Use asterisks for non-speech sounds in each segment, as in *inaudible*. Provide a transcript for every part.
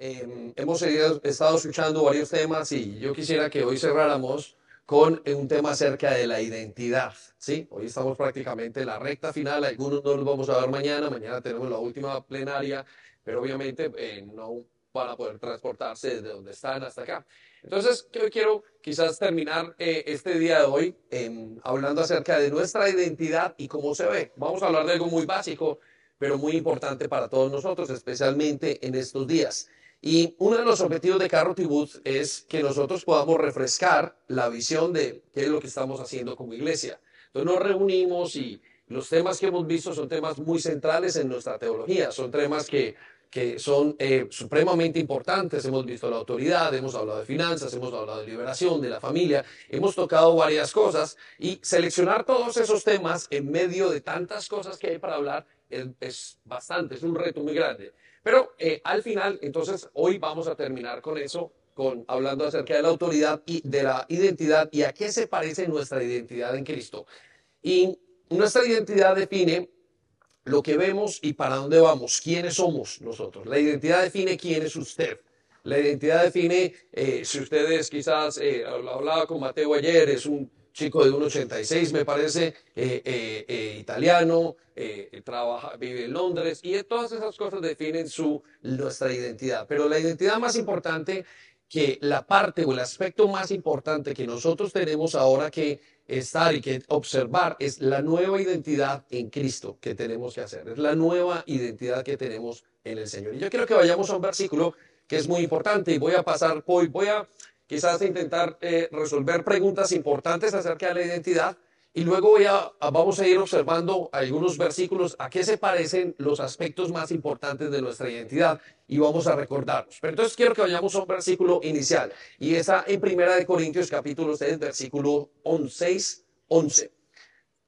Em, hemos estado escuchando varios temas y yo quisiera que hoy cerráramos con un tema acerca de la identidad. ¿sí? Hoy estamos prácticamente en la recta final, algunos no los vamos a ver mañana, mañana tenemos la última plenaria, pero obviamente eh, no van a poder transportarse desde donde están hasta acá. Entonces, yo quiero quizás terminar eh, este día de hoy em, hablando acerca de nuestra identidad y cómo se ve. Vamos a hablar de algo muy básico, pero muy importante para todos nosotros, especialmente en estos días. Y uno de los objetivos de Carrot Booth es que nosotros podamos refrescar la visión de qué es lo que estamos haciendo como iglesia. Entonces nos reunimos y los temas que hemos visto son temas muy centrales en nuestra teología, son temas que que son eh, supremamente importantes. Hemos visto la autoridad, hemos hablado de finanzas, hemos hablado de liberación, de la familia, hemos tocado varias cosas y seleccionar todos esos temas en medio de tantas cosas que hay para hablar es, bastante, es un reto muy grande. Pero eh, al final, entonces, hoy vamos a terminar con eso, con hablando acerca de la autoridad y de la identidad y a qué se parece nuestra identidad en Cristo. Y nuestra identidad define lo que vemos y para dónde vamos, quiénes somos nosotros. La identidad define quién es usted. La identidad define eh, si ustedes quizás, eh, hablaba con Mateo ayer, es un chico de 1,86 me parece, eh, eh, italiano, trabaja, vive en Londres y todas esas cosas definen su, nuestra identidad. Pero la identidad más importante que la parte o el aspecto más importante que nosotros tenemos ahora que estar y que observar es la nueva identidad en Cristo que tenemos que hacer, es la nueva identidad que tenemos en el Señor. Y yo quiero que vayamos a un versículo que es muy importante y voy a pasar, hoy voy a quizás intentar eh, resolver preguntas importantes acerca de la identidad y luego voy a, vamos a ir observando algunos versículos a qué se parecen los aspectos más importantes de nuestra identidad y vamos a recordarlos. Pero entonces quiero que vayamos a un versículo inicial y esa en Primera de Corintios capítulo 6 versículo 6, 11.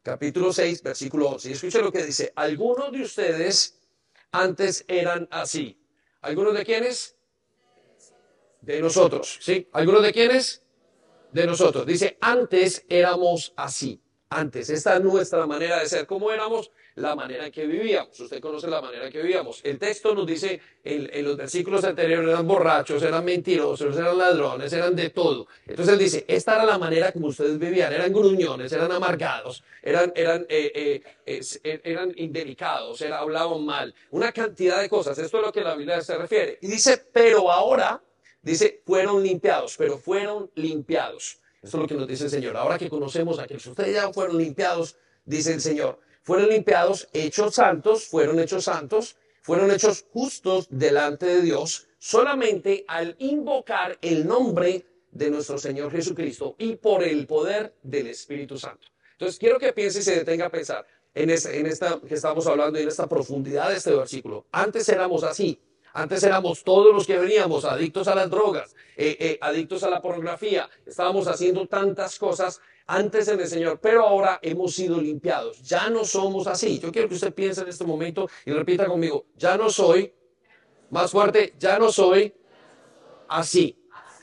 Capítulo 6 versículo 11. Y escuche lo que dice, algunos de ustedes antes eran así. ¿Algunos de quiénes? De nosotros, ¿sí? ¿Algunos de quiénes? De nosotros. Dice, antes éramos así antes. Esta es nuestra manera de ser. ¿Cómo éramos? La manera en que vivíamos. Usted conoce la manera en que vivíamos. El texto nos dice, en, los versículos anteriores eran borrachos, eran mentirosos, eran ladrones, eran de todo. Entonces él dice, esta era la manera como ustedes vivían. Eran gruñones, eran amargados, eran, eran, eh, eh, eh, eran indelicados, hablaban mal. Una cantidad de cosas. Esto es lo que la Biblia se refiere. Y dice, pero ahora, dice, fueron limpiados, pero fueron limpiados. Eso es lo que nos dice el Señor. Ahora que conocemos a Cristo, ustedes ya fueron limpiados, dice el Señor. Fueron limpiados, hechos santos, fueron hechos santos, fueron hechos justos delante de Dios solamente al invocar el nombre de nuestro Señor Jesucristo y por el poder del Espíritu Santo. Entonces quiero que piense y se detenga a pensar en, en esta que estamos hablando y en esta profundidad de este versículo. Antes éramos así, antes éramos todos los que veníamos adictos a las drogas, eh, eh, adictos a la pornografía. Estábamos haciendo tantas cosas antes en el Señor, pero ahora hemos sido limpiados. Ya no somos así. Yo quiero que usted piense en este momento y repita conmigo, ya no soy, más fuerte, ya no soy así.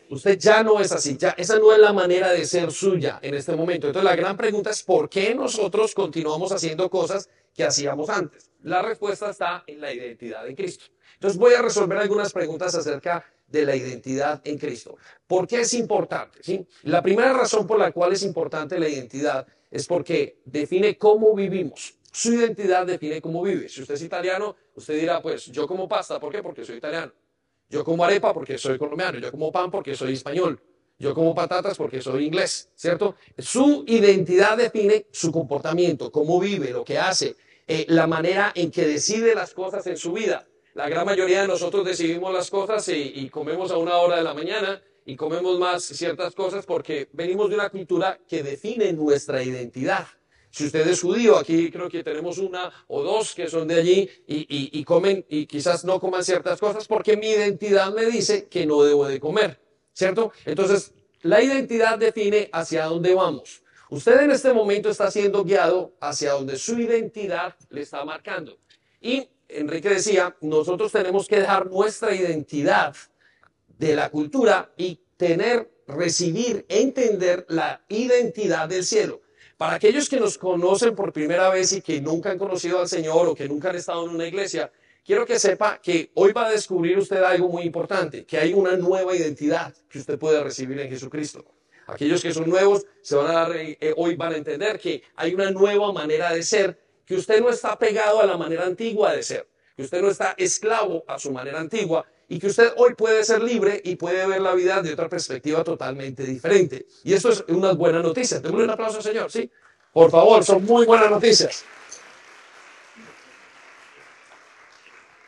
Usted ya no es así, ya esa no es la manera de ser suya en este momento. Entonces la gran pregunta es ¿por qué nosotros continuamos haciendo cosas que hacíamos antes? La respuesta está en la identidad en Cristo. Entonces voy a resolver algunas preguntas acerca de la identidad en Cristo. ¿Por qué es importante? ¿Sí? La primera razón por la cual es importante la identidad es porque define cómo vivimos. Su identidad define cómo vive. Si usted es italiano, usted dirá, pues yo como pasta, ¿por qué? Porque soy italiano. Yo como arepa porque soy colombiano. Yo como pan porque soy español. Yo como patatas porque soy inglés, ¿cierto? Su identidad define su comportamiento, cómo vive, lo que hace, eh, la manera en que decide las cosas en su vida. La gran mayoría de nosotros decidimos las cosas y, comemos a una hora de la mañana y comemos más ciertas cosas porque venimos de una cultura que define nuestra identidad. Si usted es judío, aquí creo que tenemos una o dos que son de allí y, comen y quizás no coman ciertas cosas porque mi identidad me dice que no debo de comer, ¿cierto? Entonces, la identidad define hacia dónde vamos. Usted en este momento está siendo guiado hacia donde su identidad le está marcando. Y Enrique decía, nosotros tenemos que dejar nuestra identidad de la cultura y tener, recibir, entender la identidad del cielo. Para aquellos que nos conocen por primera vez y que nunca han conocido al Señor o que nunca han estado en una iglesia, quiero que sepa que hoy va a descubrir usted algo muy importante, que hay una nueva identidad que usted puede recibir en Jesucristo. Aquellos que son nuevos se van a dar, eh, hoy van a entender que hay una nueva manera de ser, que usted no está pegado a la manera antigua de ser, que usted no está esclavo a su manera antigua y que usted hoy puede ser libre y puede ver la vida de otra perspectiva totalmente diferente. Y eso es una buena noticia. Démosle un aplauso, Señor, ¿sí? Por favor, son muy buenas noticias.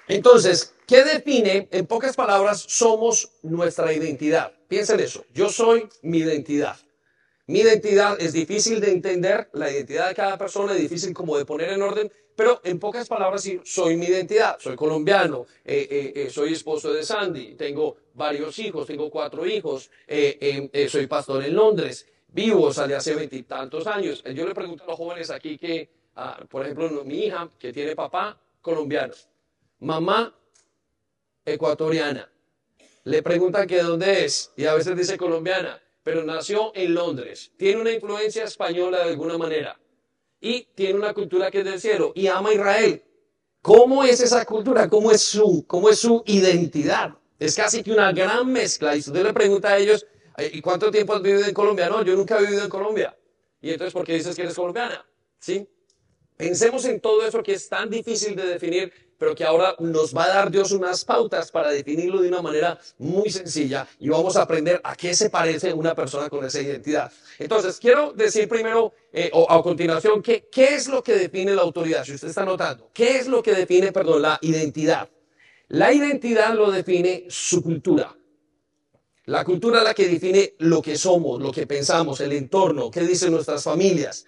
Entonces, ¿qué define? En pocas palabras, somos nuestra identidad. Piensen eso. Yo soy mi identidad. Mi identidad es difícil de entender, la identidad de cada persona es difícil como de poner en orden, pero en pocas palabras sí, soy mi identidad. Soy colombiano, eh, eh, eh, soy esposo de Sandy, tengo varios hijos, tengo cuatro hijos, soy pastor en Londres, vivo, salí hace veintitantos años. Yo le pregunto a los jóvenes aquí que, ah, por ejemplo, mi hija, que tiene papá colombiano, mamá ecuatoriana. Le preguntan que dónde es y a veces dice colombiana, pero nació en Londres. Tiene una influencia española de alguna manera y tiene una cultura que es del cielo y ama a Israel. ¿Cómo es esa cultura? ¿Cómo es su, cómo es su identidad? Es casi que una gran mezcla. Y si usted le pregunta a ellos, ¿y cuánto tiempo has vivido en Colombia? No, yo nunca he vivido en Colombia. Y entonces, ¿por qué dices que eres colombiana? ¿Sí? Pensemos en todo eso que es tan difícil de definir, pero que ahora nos va a dar Dios unas pautas para definirlo de una manera muy sencilla y vamos a aprender a qué se parece una persona con esa identidad. Entonces, quiero decir primero, eh, o a continuación, ¿qué, ¿qué es lo que define la autoridad? Si usted está notando, ¿qué es lo que define, perdón, la identidad? La identidad lo define su cultura. La cultura es la que define lo que somos, lo que pensamos, el entorno, qué dicen nuestras familias.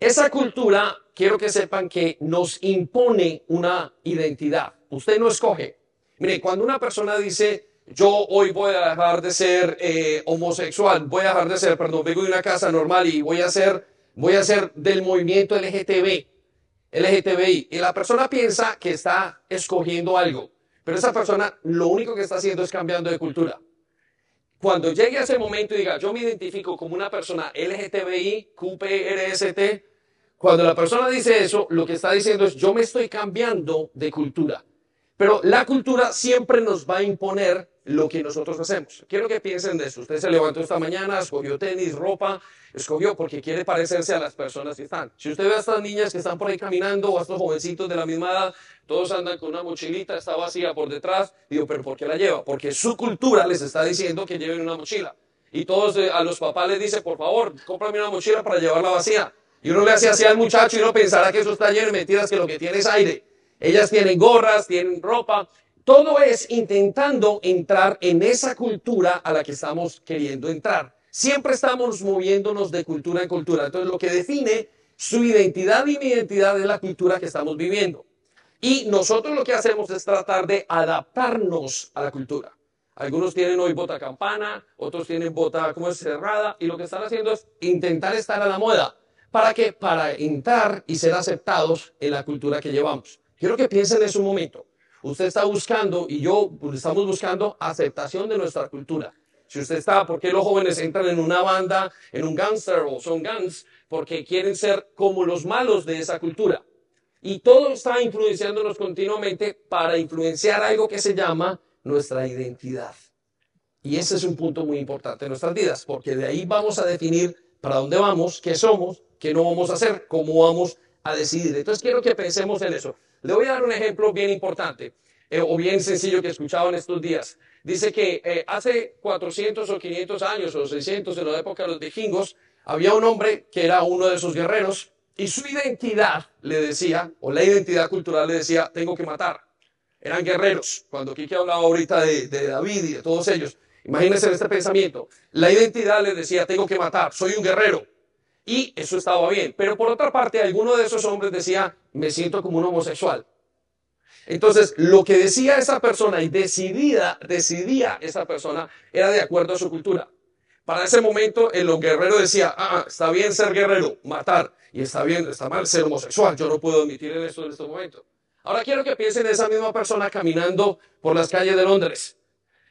Esa cultura, quiero que sepan que nos impone una identidad. Usted no escoge. Mire, cuando una persona dice, yo hoy voy a dejar de ser eh, homosexual, voy a dejar de ser, perdón, vengo de una casa normal y voy a ser, voy a ser del movimiento LGTB, LGTBI. Y la persona piensa que está escogiendo algo, pero esa persona lo único que está haciendo es cambiando de cultura. Cuando llegue a ese momento y diga, yo me identifico como una persona LGTBI, QPRST, cuando la persona dice eso, lo que está diciendo es, yo me estoy cambiando de cultura. Pero la cultura siempre nos va a imponer lo que nosotros hacemos. Quiero que piensen de eso. Usted se levantó esta mañana, escogió tenis, ropa, escogió porque quiere parecerse a las personas que están. Si usted ve a estas niñas que están por ahí caminando o a estos jovencitos de la misma edad, todos andan con una mochilita, está vacía por detrás, digo, pero ¿por qué la lleva? Porque su cultura les está diciendo que lleven una mochila. Y todos eh, a los papás les dice, por favor, cómprame una mochila para llevarla vacía. Y uno le hace así al muchacho y uno pensará que eso está lleno de mentiras, que lo que tiene es aire. Ellas tienen gorras, tienen ropa. Todo es intentando entrar en esa cultura a la que estamos queriendo entrar. Siempre estamos moviéndonos de cultura en cultura. Entonces lo que define su identidad y mi identidad es la cultura que estamos viviendo. Y nosotros lo que hacemos es tratar de adaptarnos a la cultura. Algunos tienen hoy bota campana, otros tienen bota como es cerrada, y lo que están haciendo es intentar estar a la moda. ¿Para qué? Para entrar y ser aceptados en la cultura que llevamos. Quiero que piensen en un momento. Usted está buscando, y yo pues, estamos buscando aceptación de nuestra cultura. Si usted está, ¿por qué los jóvenes entran en una banda, en un gangster o son gangs? Porque quieren ser como los malos de esa cultura. Y todo está influenciándonos continuamente para influenciar algo que se llama nuestra identidad. Y ese es un punto muy importante en nuestras vidas, porque de ahí vamos a definir para dónde vamos, qué somos, qué no vamos a hacer, cómo vamos a decidir. Entonces quiero que pensemos en eso. Le voy a dar un ejemplo bien importante eh, o bien sencillo que he escuchado en estos días. Dice que eh, hace 400 o 500 años o 600 en la época de los vikingos, había un hombre que era uno de sus guerreros y su identidad le decía, o la identidad cultural le decía, tengo que matar. Eran guerreros. Cuando Kike hablaba ahorita de David y de todos ellos, imagínense este pensamiento. La identidad le decía, tengo que matar, soy un guerrero. Y eso estaba bien. Pero por otra parte, alguno de esos hombres decía, me siento como un homosexual. Entonces, lo que decía esa persona y decidida, decidía esa persona era de acuerdo a su cultura. Para ese momento, el guerrero decía, ah, ah, está bien ser guerrero, matar, y está bien, está mal ser homosexual, yo no puedo admitir esto en este momento. Ahora quiero que piensen en esa misma persona caminando por las calles de Londres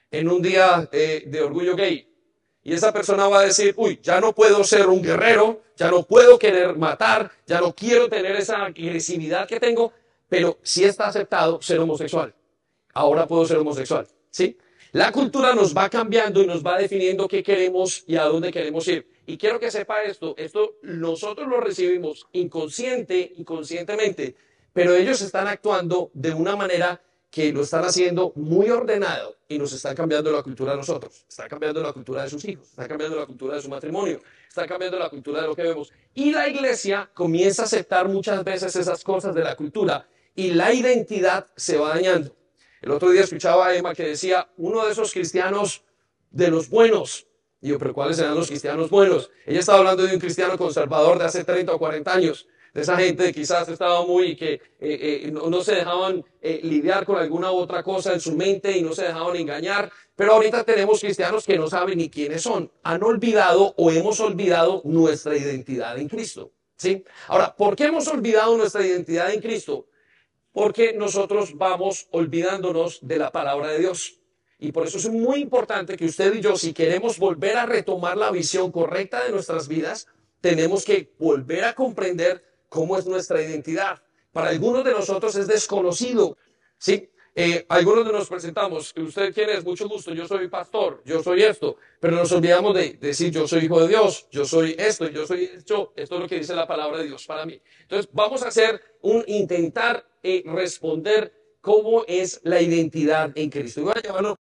en un día eh, de orgullo gay. Y esa persona va a decir, uy, ya no puedo ser un guerrero, ya no puedo querer matar, ya no quiero tener esa agresividad que tengo, pero sí está aceptado ser homosexual. Ahora puedo ser homosexual, ¿sí? La cultura nos va cambiando y nos va definiendo qué queremos y a dónde queremos ir. Y quiero que sepa esto, esto nosotros lo recibimos inconsciente, inconscientemente, pero ellos están actuando de una manera que lo están haciendo muy ordenado y nos están cambiando la cultura a nosotros. Está cambiando la cultura de sus hijos, está cambiando la cultura de su matrimonio, está cambiando la cultura de lo que vemos. Y la iglesia comienza a aceptar muchas veces esas cosas de la cultura y la identidad se va dañando. El otro día escuchaba a Emma que decía, uno de esos cristianos de los buenos. Y yo, pero ¿cuáles eran los cristianos buenos? Ella estaba hablando de un cristiano conservador de hace 30 o 40 años de esa gente quizás estaba muy, que eh, eh, no, se dejaban eh, lidiar con alguna otra cosa en su mente y no se dejaban engañar. Pero ahorita tenemos cristianos que no saben ni quiénes son. Han olvidado o hemos olvidado nuestra identidad en Cristo. ¿sí? Ahora, ¿por qué hemos olvidado nuestra identidad en Cristo? Porque nosotros vamos olvidándonos de la palabra de Dios. Y por eso es muy importante que usted y yo, si queremos volver a retomar la visión correcta de nuestras vidas, tenemos que volver a comprender cómo es nuestra identidad. Para algunos de nosotros es desconocido, ¿sí? Eh, algunos de nos presentamos, ¿usted quién es? Mucho gusto, yo soy pastor, yo soy esto, pero nos olvidamos de decir yo soy hijo de Dios, yo soy esto, yo soy esto, esto es lo que dice la palabra de Dios para mí. Entonces vamos a hacer un intentar eh, responder cómo es la identidad en Cristo. Y voy a llevarlo,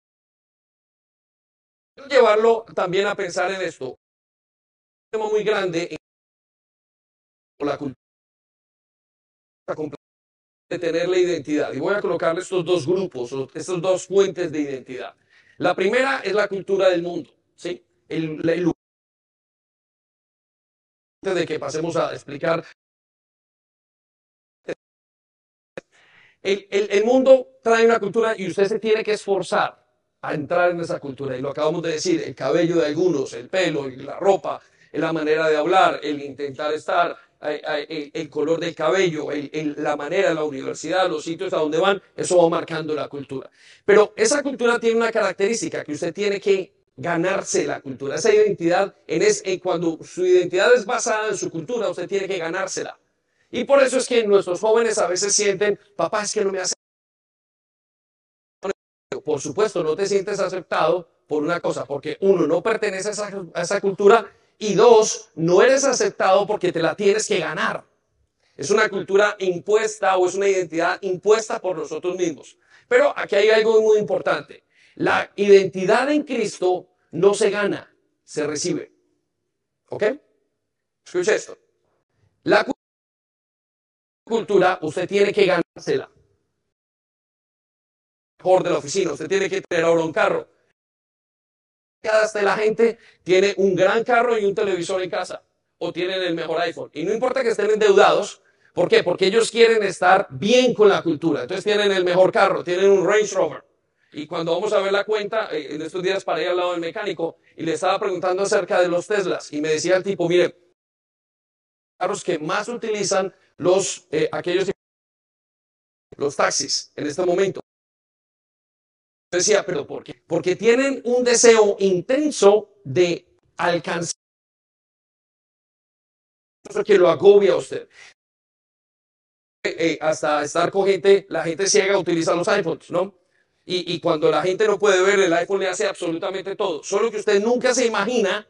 voy a llevarlo también a pensar en esto. Un tema muy grande en la cultura de tener la identidad. Y voy a colocarle estos dos grupos, estas dos fuentes de identidad. La primera es la cultura del mundo, ¿sí? El, de que pasemos a explicar. El, el, mundo trae una cultura y usted se tiene que esforzar a entrar en esa cultura. Y lo acabamos de decir, el cabello de algunos, el pelo, la ropa, la manera de hablar, el intentar estar, el, color del cabello, la manera, la universidad, los sitios a donde van, eso va marcando la cultura. Pero esa cultura tiene una característica que usted tiene que ganarse la cultura, esa identidad, en es, cuando su identidad es basada en su cultura, usted tiene que ganársela. Y por eso es que nuestros jóvenes a veces sienten, papá, es que no me hace... Por supuesto, no te sientes aceptado por una cosa, porque uno no pertenece a esa, a esa cultura y dos, no eres aceptado porque te la tienes que ganar. Es una cultura impuesta o es una identidad impuesta por nosotros mismos. Pero aquí hay algo muy importante. La identidad en Cristo no se gana, se recibe. ¿Ok? Escucha esto. La cultura usted tiene que ganársela. Por de la oficina, usted tiene que tener ahora un carro de la gente tiene un gran carro y un televisor en casa o tienen el mejor iPhone. Y no importa que estén endeudados, ¿por qué? Porque ellos quieren estar bien con la cultura. Entonces tienen el mejor carro, tienen un Range Rover. Y cuando vamos a ver la cuenta, eh, en estos días para ir al lado del mecánico y le estaba preguntando acerca de los Teslas y me decía el tipo, mire, carros que más utilizan los, eh, aquellos, los taxis en este momento decía, pero ¿por qué? Porque tienen un deseo intenso de alcanzar que lo agobia a usted. Eh, eh, hasta estar con gente, la gente ciega utiliza los iPhones, ¿no? Y, y, cuando la gente no puede ver, el iPhone le hace absolutamente todo. Solo que usted nunca se imagina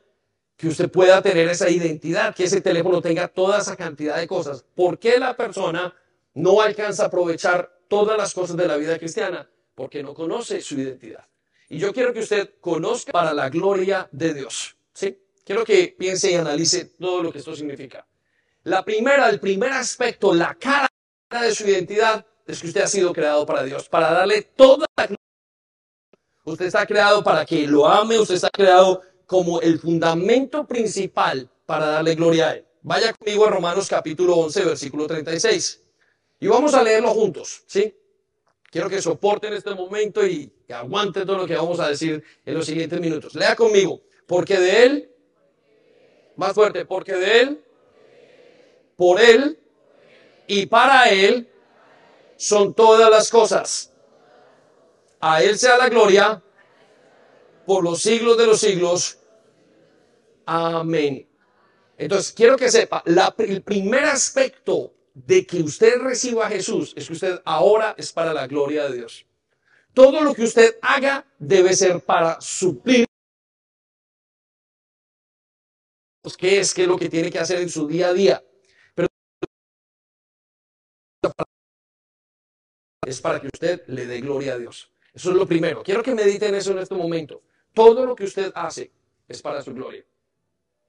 que usted pueda tener esa identidad, que ese teléfono tenga toda esa cantidad de cosas. ¿Por qué la persona no alcanza a aprovechar todas las cosas de la vida cristiana? Porque no conoce su identidad. Y yo quiero que usted conozca para la gloria de Dios. ¿sí? Quiero que piense y analice todo lo que esto significa. La primera, el primer aspecto, la cara de su identidad es que usted ha sido creado para Dios, para darle toda la gloria. Usted está creado para que lo ame, usted está creado como el fundamento principal para darle gloria a Él. Vaya conmigo a Romanos capítulo 11, versículo 36. Y vamos a leerlo juntos, ¿sí? Quiero que soporten este momento y que aguanten todo lo que vamos a decir en los siguientes minutos. Lea conmigo, porque de Él, más fuerte, porque de Él, por Él y para Él son todas las cosas. A Él sea la gloria por los siglos de los siglos. Amén. Entonces, quiero que sepa, el primer aspecto de que usted reciba a Jesús es que usted ahora es para la gloria de Dios. Todo lo que usted haga debe ser para suplir qué es, qué es lo que tiene que hacer en su día a día. Pero es para que usted le dé gloria a Dios. Eso es lo primero. Quiero que mediten eso en este momento. Todo lo que usted hace es para su gloria.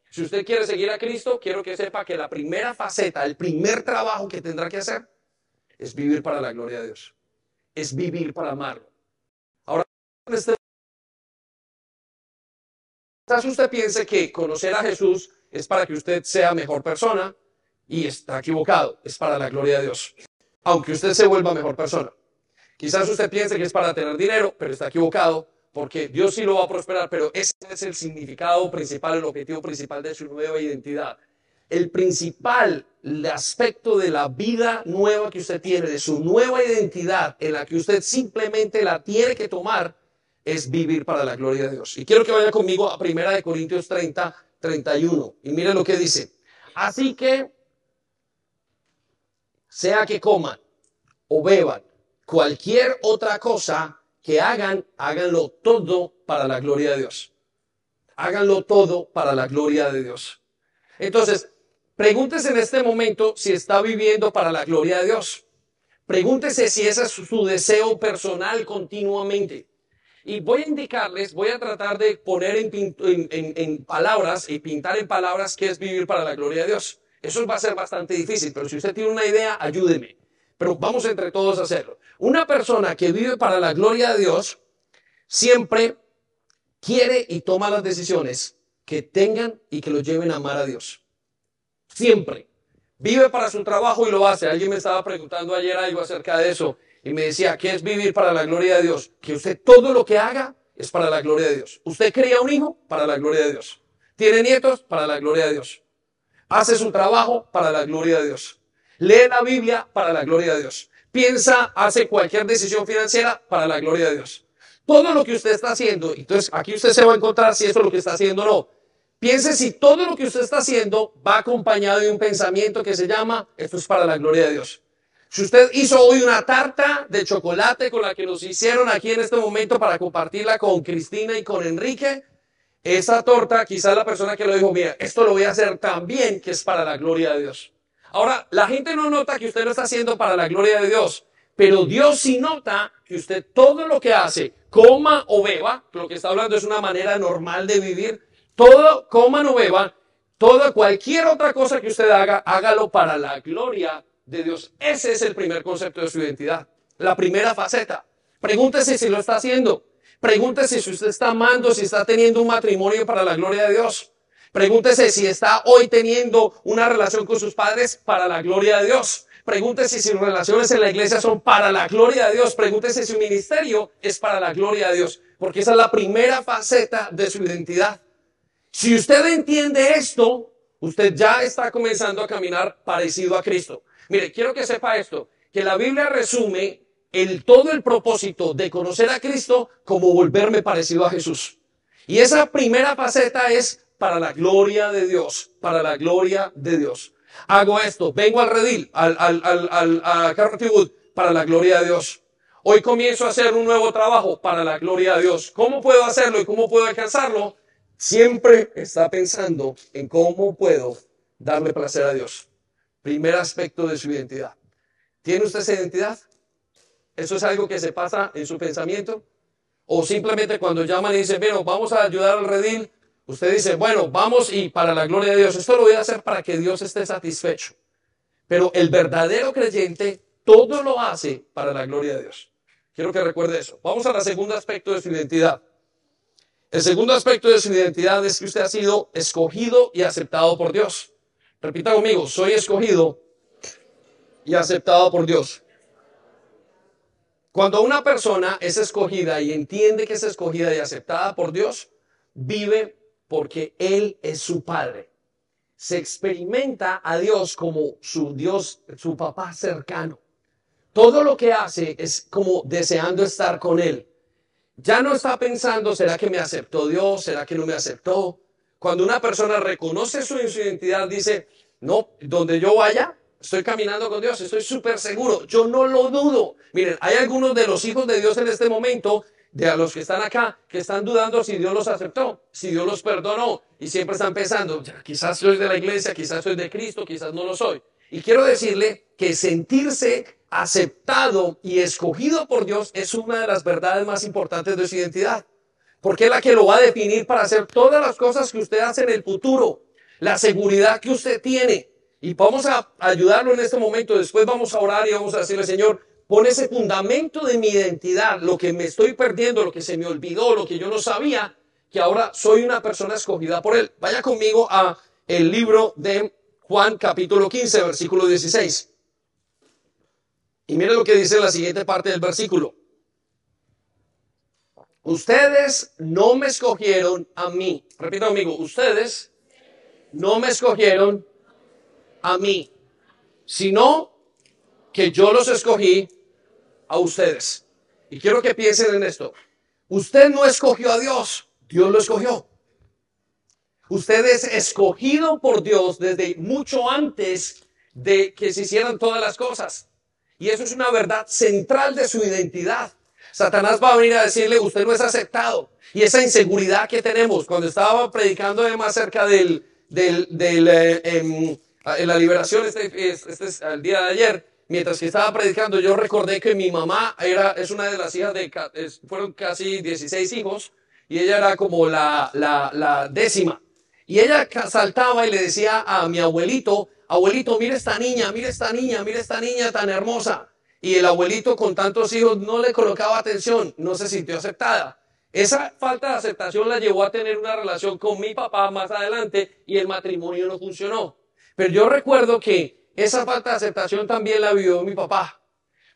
Si usted quiere seguir a Cristo, quiero que sepa que la primera faceta, el primer trabajo que tendrá que hacer es vivir para la gloria de Dios. Es vivir para amarlo. Ahora, Quizás usted piense que conocer a Jesús es para que usted sea mejor persona y está equivocado, es para la gloria de Dios. Aunque usted se vuelva mejor persona. Quizás usted piense que es para tener dinero, pero está equivocado porque Dios sí lo va a prosperar, pero ese es el significado principal, el objetivo principal de su nueva identidad. El principal el aspecto de la vida nueva que usted tiene, de su nueva identidad en la que usted simplemente la tiene que tomar, es vivir para la gloria de Dios. Y quiero que vaya conmigo a Primera de Corintios 30, 31. Y mire lo que dice. Así que, sea que coman o beban cualquier otra cosa que hagan, háganlo todo para la gloria de Dios. Háganlo todo para la gloria de Dios. Entonces, pregúntese en este momento si está viviendo para la gloria de Dios. Pregúntese si ese es su deseo personal continuamente. Y voy a indicarles, voy a tratar de poner en, palabras y pintar en palabras qué es vivir para la gloria de Dios. Eso va a ser bastante difícil, pero si usted tiene una idea, ayúdeme. Pero vamos entre todos a hacerlo. Una persona que vive para la gloria de Dios siempre quiere y toma las decisiones que tengan y que lo lleven a amar a Dios. Siempre. Vive para su trabajo y lo hace. Alguien me estaba preguntando ayer algo acerca de eso y me decía, ¿qué es vivir para la gloria de Dios? Que usted todo lo que haga es para la gloria de Dios. Usted cría un hijo para la gloria de Dios. Tiene nietos para la gloria de Dios. Hace su trabajo para la gloria de Dios. Lee la Biblia para la gloria de Dios. Piensa, hace cualquier decisión financiera para la gloria de Dios. Todo lo que usted está haciendo, entonces aquí usted se va a encontrar si eso es lo que está haciendo o no. Piense si todo lo que usted está haciendo va acompañado de un pensamiento que se llama, esto es para la gloria de Dios. Si usted hizo hoy una tarta de chocolate con la que nos hicieron aquí en este momento para compartirla con Cristina y con Enrique, esa torta, quizás la persona que lo dijo, mira, esto lo voy a hacer también que es para la gloria de Dios. Ahora, la gente no nota que usted lo está haciendo para la gloria de Dios, pero Dios sí nota que usted todo lo que hace, coma o beba, lo que está hablando es una manera normal de vivir, todo, coma o beba, toda cualquier otra cosa que usted haga, hágalo para la gloria de Dios. Ese es el primer concepto de su identidad. La primera faceta. Pregúntese si lo está haciendo. Pregúntese si usted está amando, si está teniendo un matrimonio para la gloria de Dios. Pregúntese si está hoy teniendo una relación con sus padres para la gloria de Dios. Pregúntese si sus relaciones en la iglesia son para la gloria de Dios. Pregúntese si su ministerio es para la gloria de Dios. Porque esa es la primera faceta de su identidad. Si usted entiende esto, usted ya está comenzando a caminar parecido a Cristo. Mire, quiero que sepa esto, que la Biblia resume el, todo el propósito de conocer a Cristo como volverme parecido a Jesús. Y esa primera faceta es para la gloria de Dios, para la gloria de Dios. Hago esto, vengo al redil, al, al, al, para la gloria de Dios. Hoy comienzo a hacer un nuevo trabajo para la gloria de Dios. ¿Cómo puedo hacerlo y cómo puedo alcanzarlo? Siempre está pensando en cómo puedo darle placer a Dios. Primer aspecto de su identidad. ¿Tiene usted esa identidad? ¿Eso es algo que se pasa en su pensamiento? O simplemente cuando llaman y dicen, bueno, vamos a ayudar al redil, usted dice, bueno, vamos y para la gloria de Dios, esto lo voy a hacer para que Dios esté satisfecho. Pero el verdadero creyente todo lo hace para la gloria de Dios. Quiero que recuerde eso. Vamos al segundo aspecto de su identidad. El segundo aspecto de su identidad es que usted ha sido escogido y aceptado por Dios. Repita conmigo, soy escogido y aceptado por Dios. Cuando una persona es escogida y entiende que es escogida y aceptada por Dios, vive porque Él es su Padre. Se experimenta a Dios como su Dios, su papá cercano. Todo lo que hace es como deseando estar con Él. Ya no está pensando, ¿será que me aceptó Dios? ¿Será que no me aceptó? Cuando una persona reconoce su, identidad, dice, no, donde yo vaya, Estoy caminando con Dios, estoy súper seguro, yo no lo dudo. Miren, hay algunos de los hijos de Dios en este momento, de a los que están acá, que están dudando si Dios los aceptó, si Dios los perdonó, y siempre están pensando, quizás soy de la iglesia, quizás soy de Cristo, quizás no lo soy. Y quiero decirle que sentirse aceptado y escogido por Dios es una de las verdades más importantes de su identidad, porque es la que lo va a definir para hacer todas las cosas que usted hace en el futuro, la seguridad que usted tiene, y vamos a ayudarlo en este momento. Después vamos a orar y vamos a decirle, Señor, pon ese fundamento de mi identidad, lo que me estoy perdiendo, lo que se me olvidó, lo que yo no sabía, que ahora soy una persona escogida por Él. Vaya conmigo a el libro de Juan capítulo 15, versículo 16. Y mire lo que dice la siguiente parte del versículo. Ustedes no me escogieron a mí. Repita conmigo, ustedes no me escogieron a mí, sino que yo los escogí a ustedes. Y quiero que piensen en esto. Usted no escogió a Dios, Dios lo escogió. Usted es escogido por Dios desde mucho antes de que se hicieran todas las cosas. Y eso es una verdad central de su identidad. Satanás va a venir a decirle, usted no es aceptado. Y esa inseguridad que tenemos, cuando estaba predicando más cerca del, del, del eh, em, la liberación, este, este es el día de ayer, mientras que estaba predicando, yo recordé que mi mamá era, es una de las hijas de, fueron casi 16 hijos, y ella era como la, la, la décima. Y ella saltaba y le decía a mi abuelito, abuelito, mire esta niña, mire esta niña, mire esta niña tan hermosa. Y el abuelito con tantos hijos no le colocaba atención, no se sintió aceptada. Esa falta de aceptación la llevó a tener una relación con mi papá más adelante y el matrimonio no funcionó. Pero yo recuerdo que esa falta de aceptación también la vivió mi papá.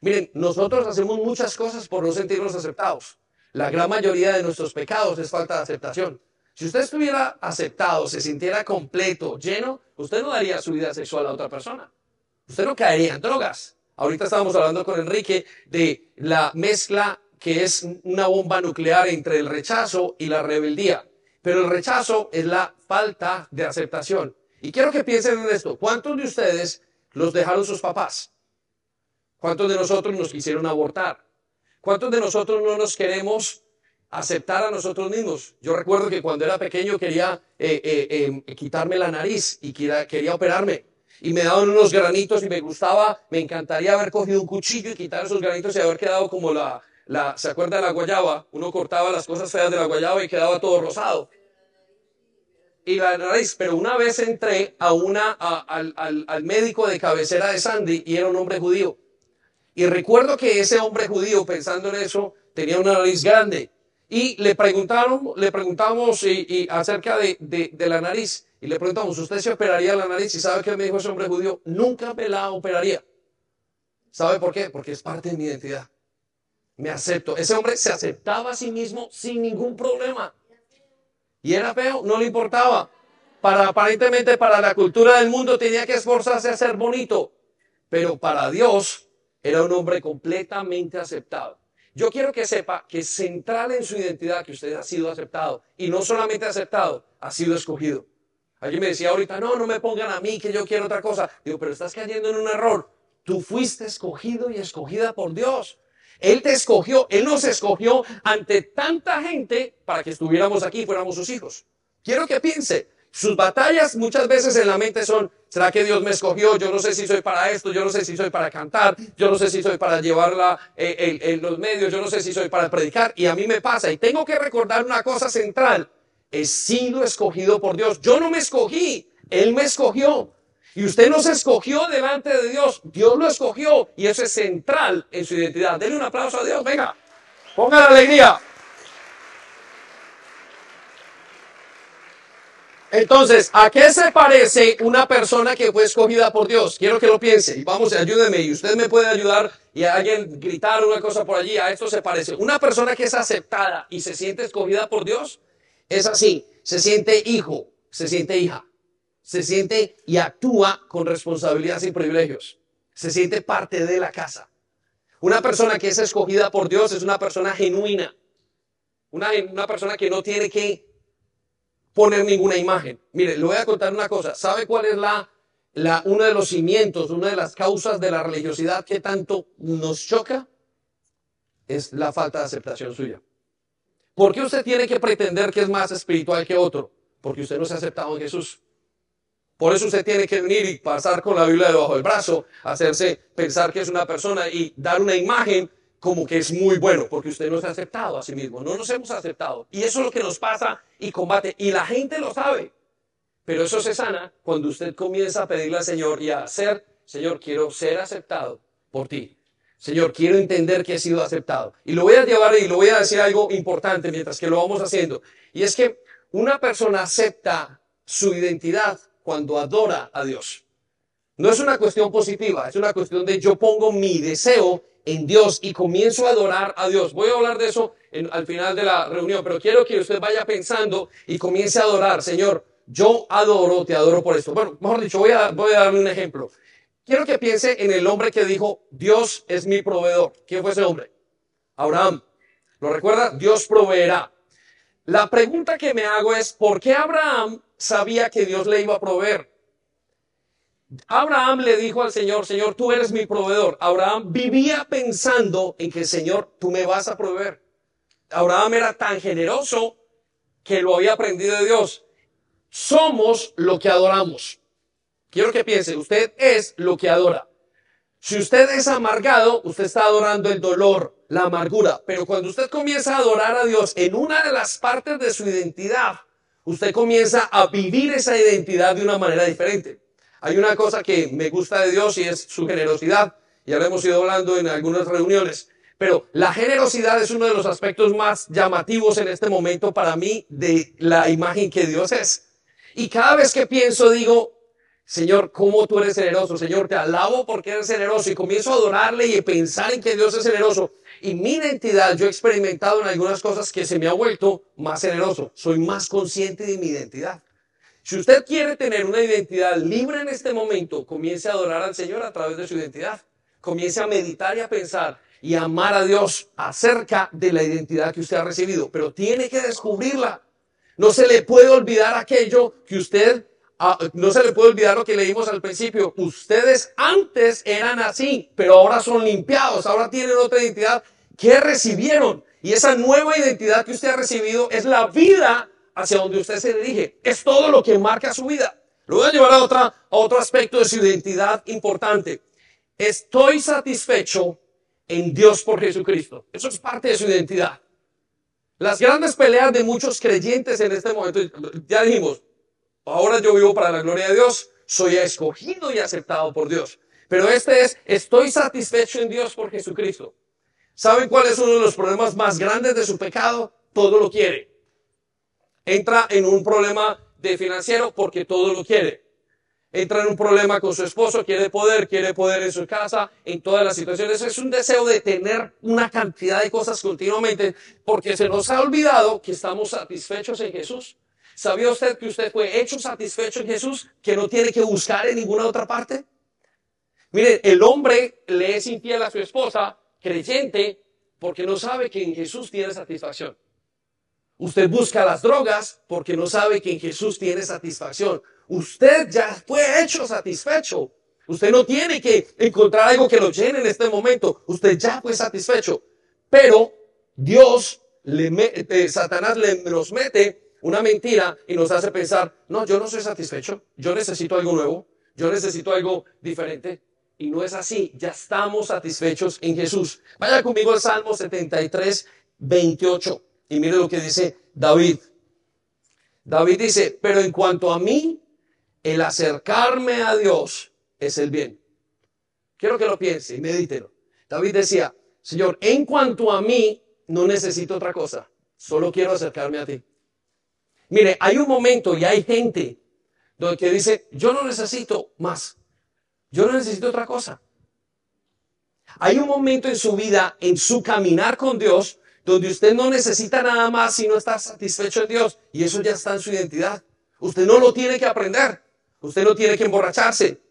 Miren, nosotros hacemos muchas cosas por no sentirnos aceptados. La gran mayoría de nuestros pecados es falta de aceptación. Si usted estuviera aceptado, se sintiera completo, lleno, usted no daría su vida sexual a otra persona. Usted no caería en drogas. Ahorita estábamos hablando con Enrique de la mezcla que es una bomba nuclear entre el rechazo y la rebeldía. Pero el rechazo es la falta de aceptación. Y quiero que piensen en esto. ¿Cuántos de ustedes los dejaron sus papás? ¿Cuántos de nosotros nos quisieron abortar? ¿Cuántos de nosotros no nos queremos aceptar a nosotros mismos? Yo recuerdo que cuando era pequeño quería eh, eh, em, quitarme la nariz y quería, quería operarme. Y me daban unos granitos y me gustaba, me encantaría haber cogido un cuchillo y quitar esos granitos y haber quedado como la, la, ¿se acuerda de la guayaba? Uno cortaba las cosas feas de la guayaba y quedaba todo rosado la nariz, pero una vez entré a una, al, al, médico de cabecera de Sandy y era un hombre judío. Y recuerdo que ese hombre judío, pensando en eso, tenía una nariz grande. Y le preguntaron, le preguntamos y, acerca de, de, la nariz. Y le preguntamos, ¿usted se operaría la nariz? Y sabe que me dijo ese hombre judío, nunca me la operaría. ¿Sabe por qué? Porque es parte de mi identidad. Me acepto. Ese hombre se aceptaba a sí mismo sin ningún problema. Y era feo, no le importaba. Para aparentemente para la cultura del mundo tenía que esforzarse a ser bonito, pero para Dios era un hombre completamente aceptado. Yo quiero que sepa que central en su identidad que usted ha sido aceptado y no solamente aceptado, ha sido escogido. Alguien me decía ahorita, no, no me pongan a mí que yo quiero otra cosa. Digo, pero estás cayendo en un error. Tú fuiste escogido y escogida por Dios. Él te escogió, Él nos escogió ante tanta gente para que estuviéramos aquí y fuéramos sus hijos. Quiero que piense, sus batallas muchas veces en la mente son, ¿será que Dios me escogió? Yo no sé si soy para esto, yo no sé si soy para cantar, yo no sé si soy para llevarla eh, en los medios, yo no sé si soy para predicar. Y a mí me pasa, y tengo que recordar una cosa central, he sido escogido por Dios. Yo no me escogí, Él me escogió. Y usted no se escogió delante de Dios, Dios lo escogió y eso es central en su identidad. Denle un aplauso a Dios, venga, ponga la alegría. Entonces, ¿a qué se parece una persona que fue escogida por Dios? Quiero que lo piense vamos, ayúdeme y usted me puede ayudar y alguien gritar una cosa por allí, a esto se parece. Una persona que es aceptada y se siente escogida por Dios es así, se siente hijo, se siente hija se siente y actúa con responsabilidades y privilegios. Se siente parte de la casa. Una persona que es escogida por Dios es una persona genuina. Una, una persona que no tiene que poner ninguna imagen. Mire, le voy a contar una cosa. ¿Sabe cuál es la, la, uno de los cimientos, una de las causas de la religiosidad que tanto nos choca es la falta de aceptación suya. ¿Por qué usted tiene que pretender que es más espiritual que otro? Porque usted no se ha aceptado en Jesús. Por eso usted tiene que venir y pasar con la Biblia debajo del brazo, hacerse pensar que es una persona y dar una imagen como que es muy bueno, porque usted no se ha aceptado a sí mismo, no nos hemos aceptado. Y eso es lo que nos pasa y combate. Y la gente lo sabe. Pero eso se sana cuando usted comienza a pedirle al Señor y a hacer, Señor, quiero ser aceptado por ti. Señor, quiero entender que he sido aceptado. Y lo voy a llevar y lo voy a decir algo importante mientras que lo vamos haciendo. Y es que una persona acepta su identidad cuando adora a Dios. No es una cuestión positiva, es una cuestión de yo pongo mi deseo en Dios y comienzo a adorar a Dios. Voy a hablar de eso al final de la reunión, pero quiero que usted vaya pensando y comience a adorar. Señor, yo adoro, te adoro por esto. Bueno, mejor dicho, voy a, voy a darle un ejemplo. Quiero que piense en el hombre que dijo, Dios es mi proveedor. ¿Quién fue ese hombre? Abraham. ¿Lo recuerda? Dios proveerá. La pregunta que me hago es, ¿por qué Abraham sabía que Dios le iba a proveer? Abraham le dijo al Señor, Señor, tú eres mi proveedor. Abraham vivía pensando en que, Señor, tú me vas a proveer. Abraham era tan generoso que lo había aprendido de Dios. Somos lo que adoramos. Quiero que piense, usted es lo que adora. Si usted es amargado, usted está adorando el dolor, la amargura. Pero cuando usted comienza a adorar a Dios en una de las partes de su identidad, usted comienza a vivir esa identidad de una manera diferente. Hay una cosa que me gusta de Dios y es su generosidad. Ya lo hemos ido hablando en algunas reuniones. Pero la generosidad es uno de los aspectos más llamativos en este momento para mí de la imagen que Dios es. Y cada vez que pienso digo, Señor, ¿cómo tú eres generoso? Señor, te alabo porque eres generoso y comienzo a adorarle y a pensar en que Dios es generoso. Y mi identidad, yo he experimentado en algunas cosas que se me ha vuelto más generoso. Soy más consciente de mi identidad. Si usted quiere tener una identidad libre en este momento, comience a adorar al Señor a través de su identidad. Comience a meditar y a pensar y a amar a Dios acerca de la identidad que usted ha recibido. Pero tiene que descubrirla. No se le puede olvidar aquello que usted Ah, no se le puede olvidar lo que leímos al principio. Ustedes antes eran así, pero ahora son limpiados, ahora tienen otra identidad que recibieron. Y esa nueva identidad que usted ha recibido es la vida hacia donde usted se dirige. Es todo lo que marca su vida. Lo voy a llevar a, otra, a otro aspecto de su identidad importante. Estoy satisfecho en Dios por Jesucristo. Eso es parte de su identidad. Las grandes peleas de muchos creyentes en este momento, ya dijimos, Ahora yo vivo para la gloria de Dios, soy escogido y aceptado por Dios. Pero este es, estoy satisfecho en Dios por Jesucristo. ¿Saben cuál es uno de los problemas más grandes de su pecado? Todo lo quiere. Entra en un problema de financiero porque todo lo quiere. Entra en un problema con su esposo, quiere poder, quiere poder en su casa, en todas las situaciones. Es un deseo de tener una cantidad de cosas continuamente porque se nos ha olvidado que estamos satisfechos en Jesús. ¿Sabía usted que usted fue hecho satisfecho en Jesús, que no tiene que buscar en ninguna otra parte? Mire, el hombre le es infiel a su esposa, creyente, porque no sabe que en Jesús tiene satisfacción. Usted busca las drogas porque no sabe que en Jesús tiene satisfacción. Usted ya fue hecho satisfecho. Usted no tiene que encontrar algo que lo llene en este momento. Usted ya fue satisfecho. Pero Dios, le eh, Satanás le nos mete una mentira y nos hace pensar, no, yo no soy satisfecho, yo necesito algo nuevo, yo necesito algo diferente. Y no es así, ya estamos satisfechos en Jesús. Vaya conmigo al Salmo 73, 28 y mire lo que dice David. David dice, pero en cuanto a mí, el acercarme a Dios es el bien. Quiero que lo piense y medítelo. David decía, Señor, en cuanto a mí, no necesito otra cosa, solo quiero acercarme a ti. Mire, hay un momento y hay gente donde que dice, yo no necesito más, yo no necesito otra cosa. Hay un momento en su vida, en su caminar con Dios, donde usted no necesita nada más si no está satisfecho en Dios. Y eso ya está en su identidad. Usted no lo tiene que aprender. Usted no tiene que emborracharse.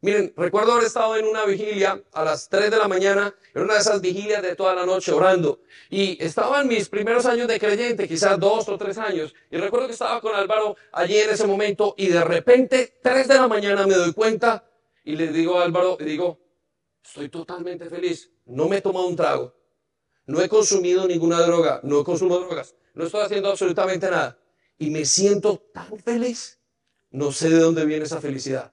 Miren, recuerdo haber estado en una vigilia a las 3 de la mañana, en una de esas vigilias de toda la noche orando. Y estaba en mis primeros años de creyente, quizás dos o tres años. Y recuerdo que estaba con Álvaro allí en ese momento y de repente, 3 de la mañana me doy cuenta y le digo a Álvaro, le digo, estoy totalmente feliz. No me he tomado un trago. No he consumido ninguna droga. No he consumido drogas. No estoy haciendo absolutamente nada. Y me siento tan feliz. No sé de dónde viene esa felicidad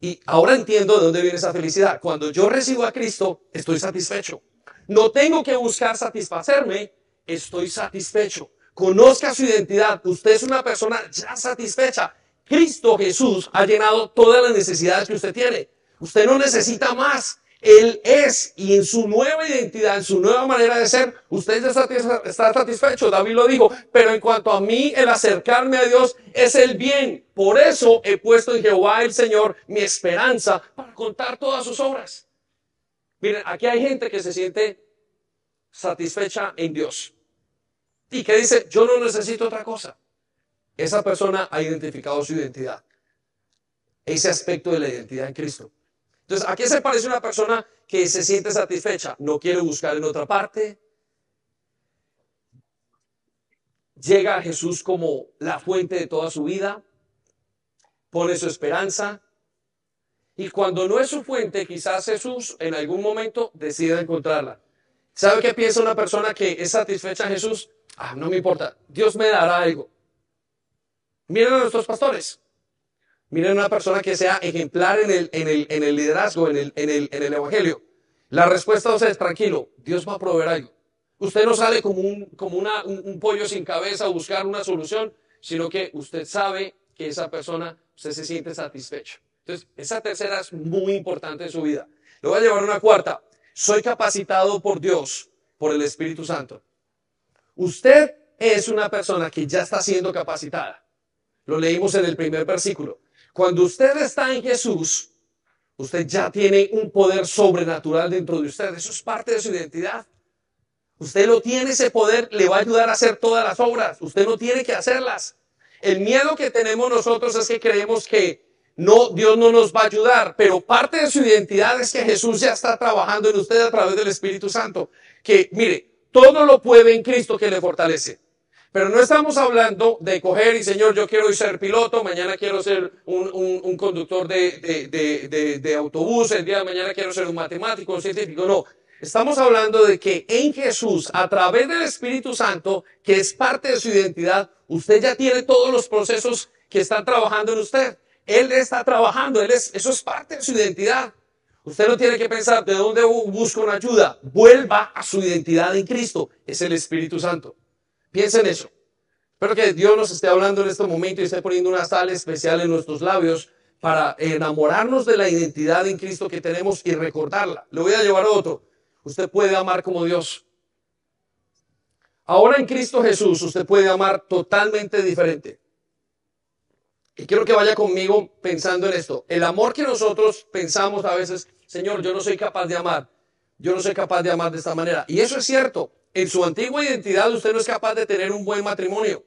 y ahora entiendo de dónde viene esa felicidad. Cuando yo recibo a Cristo, estoy satisfecho. No tengo que buscar satisfacerme, estoy satisfecho. Conozca su identidad. Usted es una persona ya satisfecha. Cristo Jesús ha llenado todas las necesidades que usted tiene. Usted no necesita más. Él es y en su nueva identidad, en su nueva manera de ser, usted está satisfecho. David lo dijo, pero en cuanto a mí, el acercarme a Dios es el bien. Por eso he puesto en Jehová el Señor mi esperanza para contar todas sus obras. Miren, aquí hay gente que se siente satisfecha en Dios y que dice, yo no necesito otra cosa. Esa persona ha identificado su identidad, ese aspecto de la identidad en Cristo. Entonces, ¿a qué se parece una persona que se siente satisfecha? No quiere buscar en otra parte. Llega a Jesús como la fuente de toda su vida. Pone su esperanza. Y cuando no es su fuente, quizás Jesús en algún momento decida encontrarla. ¿Sabe qué piensa una persona que es satisfecha a Jesús? Ah, no me importa. Dios me dará algo. Miren a nuestros pastores. Miren una persona que sea ejemplar en el, en el, en el liderazgo, en el, en, el, en el evangelio. La respuesta es tranquilo, Dios va a proveer algo. Usted no sale como, un, como una, un, pollo sin cabeza a buscar una solución, sino que usted sabe que esa persona, usted se siente satisfecho. Entonces, esa tercera es muy importante en su vida. Le voy a llevar una cuarta. Soy capacitado por Dios, por el Espíritu Santo. Usted es una persona que ya está siendo capacitada. Lo leímos en el primer versículo. Cuando usted está en Jesús, usted ya tiene un poder sobrenatural dentro de usted. Eso es parte de su identidad. Usted lo tiene, ese poder le va a ayudar a hacer todas las obras. Usted no tiene que hacerlas. El miedo que tenemos nosotros es que creemos que no, Dios no nos va a ayudar, pero parte de su identidad es que Jesús ya está trabajando en usted a través del Espíritu Santo. Que, mire, todo lo puede en Cristo que le fortalece. Pero no estamos hablando de coger y, Señor, yo quiero ser piloto, mañana quiero ser un, un, conductor de, de, de, de, autobús, el día de mañana quiero ser un matemático, un científico. No, estamos hablando de que en Jesús, a través del Espíritu Santo, que es parte de su identidad, usted ya tiene todos los procesos que están trabajando en usted. Él está trabajando, él es, eso es parte de su identidad. Usted no tiene que pensar de dónde busco una ayuda. Vuelva a su identidad en Cristo. Es el Espíritu Santo. Piensa en eso. Espero que Dios nos esté hablando en este momento y esté poniendo una sal especial en nuestros labios para enamorarnos de la identidad en Cristo que tenemos y recordarla. Le voy a llevar otro. Usted puede amar como Dios. Ahora en Cristo Jesús usted puede amar totalmente diferente. Y quiero que vaya conmigo pensando en esto. El amor que nosotros pensamos a veces, Señor, yo no soy capaz de amar. Yo no soy capaz de amar de esta manera. Y eso es cierto. En su antigua identidad usted no es capaz de tener un buen matrimonio.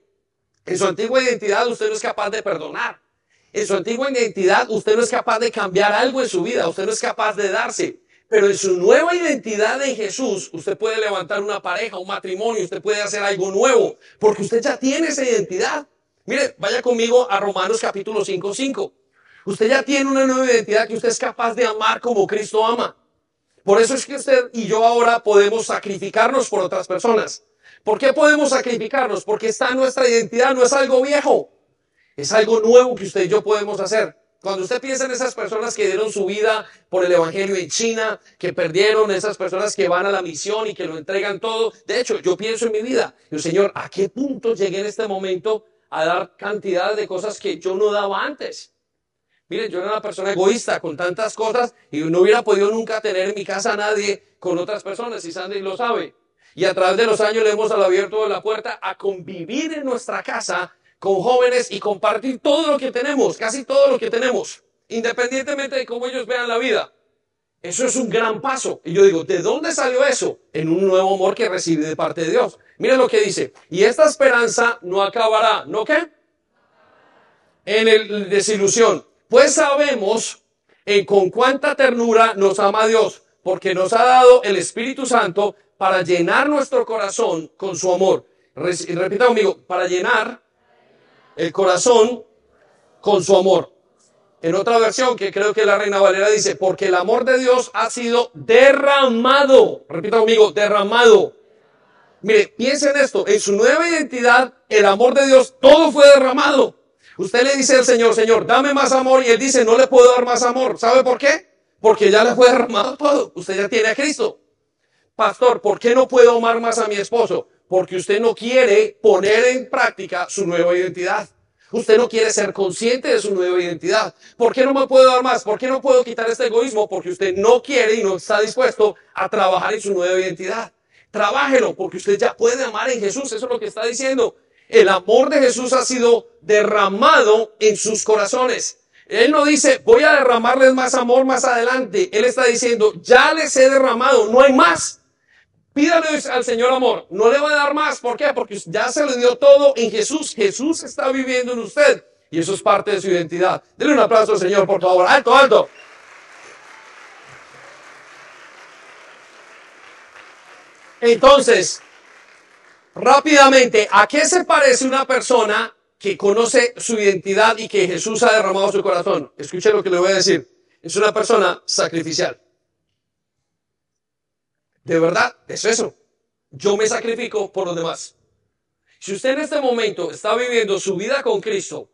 En su antigua identidad usted no es capaz de perdonar. En su antigua identidad usted no es capaz de cambiar algo en su vida. Usted no es capaz de darse. Pero en su nueva identidad en Jesús, usted puede levantar una pareja, un matrimonio, usted puede hacer algo nuevo, porque usted ya tiene esa identidad. Mire, vaya conmigo a Romanos capítulo 5, 5. Usted ya tiene una nueva identidad que usted es capaz de amar como Cristo ama. Por eso es que usted y yo ahora podemos sacrificarnos por otras personas. ¿Por qué podemos sacrificarnos? Porque está nuestra identidad, no es algo viejo. Es algo nuevo que usted y yo podemos hacer. Cuando usted piensa en esas personas que dieron su vida por el Evangelio en China, que perdieron, esas personas que van a la misión y que lo entregan todo. De hecho, yo pienso en mi vida. Yo, Señor, ¿a qué punto llegué en este momento a dar cantidad de cosas que yo no daba antes? Mire, yo era una persona egoísta con tantas cosas y no hubiera podido nunca tener en mi casa a nadie con otras personas, y Sandy lo sabe. Y a través de los años le hemos abierto la puerta a convivir en nuestra casa con jóvenes y compartir todo lo que tenemos, casi todo lo que tenemos, independientemente de cómo ellos vean la vida. Eso es un gran paso. Y yo digo, ¿de dónde salió eso? En un nuevo amor que recibí de parte de Dios. Mire lo que dice. Y esta esperanza no acabará. ¿No qué? En el desilusión. Pues sabemos en con cuánta ternura nos ama Dios, porque nos ha dado el Espíritu Santo para llenar nuestro corazón con su amor. repita conmigo, para llenar el corazón con su amor. En otra versión, que creo que la Reina Valera dice, porque el amor de Dios ha sido derramado. Repita conmigo, derramado. Mire, piensen esto, en su nueva identidad, el amor de Dios, todo fue derramado. Usted le dice al Señor, Señor, dame más amor, y Él dice, no le puedo dar más amor. ¿Sabe por qué? Porque ya le fue *laughs* derramado todo. Usted ya tiene a Cristo. Pastor, ¿por qué no puedo amar más a mi esposo? Porque usted no quiere poner en práctica su nueva identidad. Usted no quiere ser consciente de su nueva identidad. ¿Por qué no me puedo dar más? ¿Por qué no puedo quitar este egoísmo? Porque usted no quiere y no está dispuesto a trabajar en su nueva identidad. Trabájelo porque usted ya puede amar en Jesús. Eso es lo que está diciendo. El amor de Jesús ha sido derramado en sus corazones. Él no dice, voy a derramarles más amor más adelante. Él está diciendo, ya les he derramado, no hay más. Pídale al Señor amor. No le va a dar más. ¿Por qué? Porque ya se le dio todo en Jesús. Jesús está viviendo en usted. Y eso es parte de su identidad. Denle un aplauso al Señor, por favor. Alto, alto. Entonces, rápidamente, ¿a qué se parece una persona que conoce su identidad y que Jesús ha derramado su corazón? Escuche lo que le voy a decir. Es una persona sacrificial. De verdad, es eso. Yo me sacrifico por los demás. Si usted en este momento está viviendo su vida con Cristo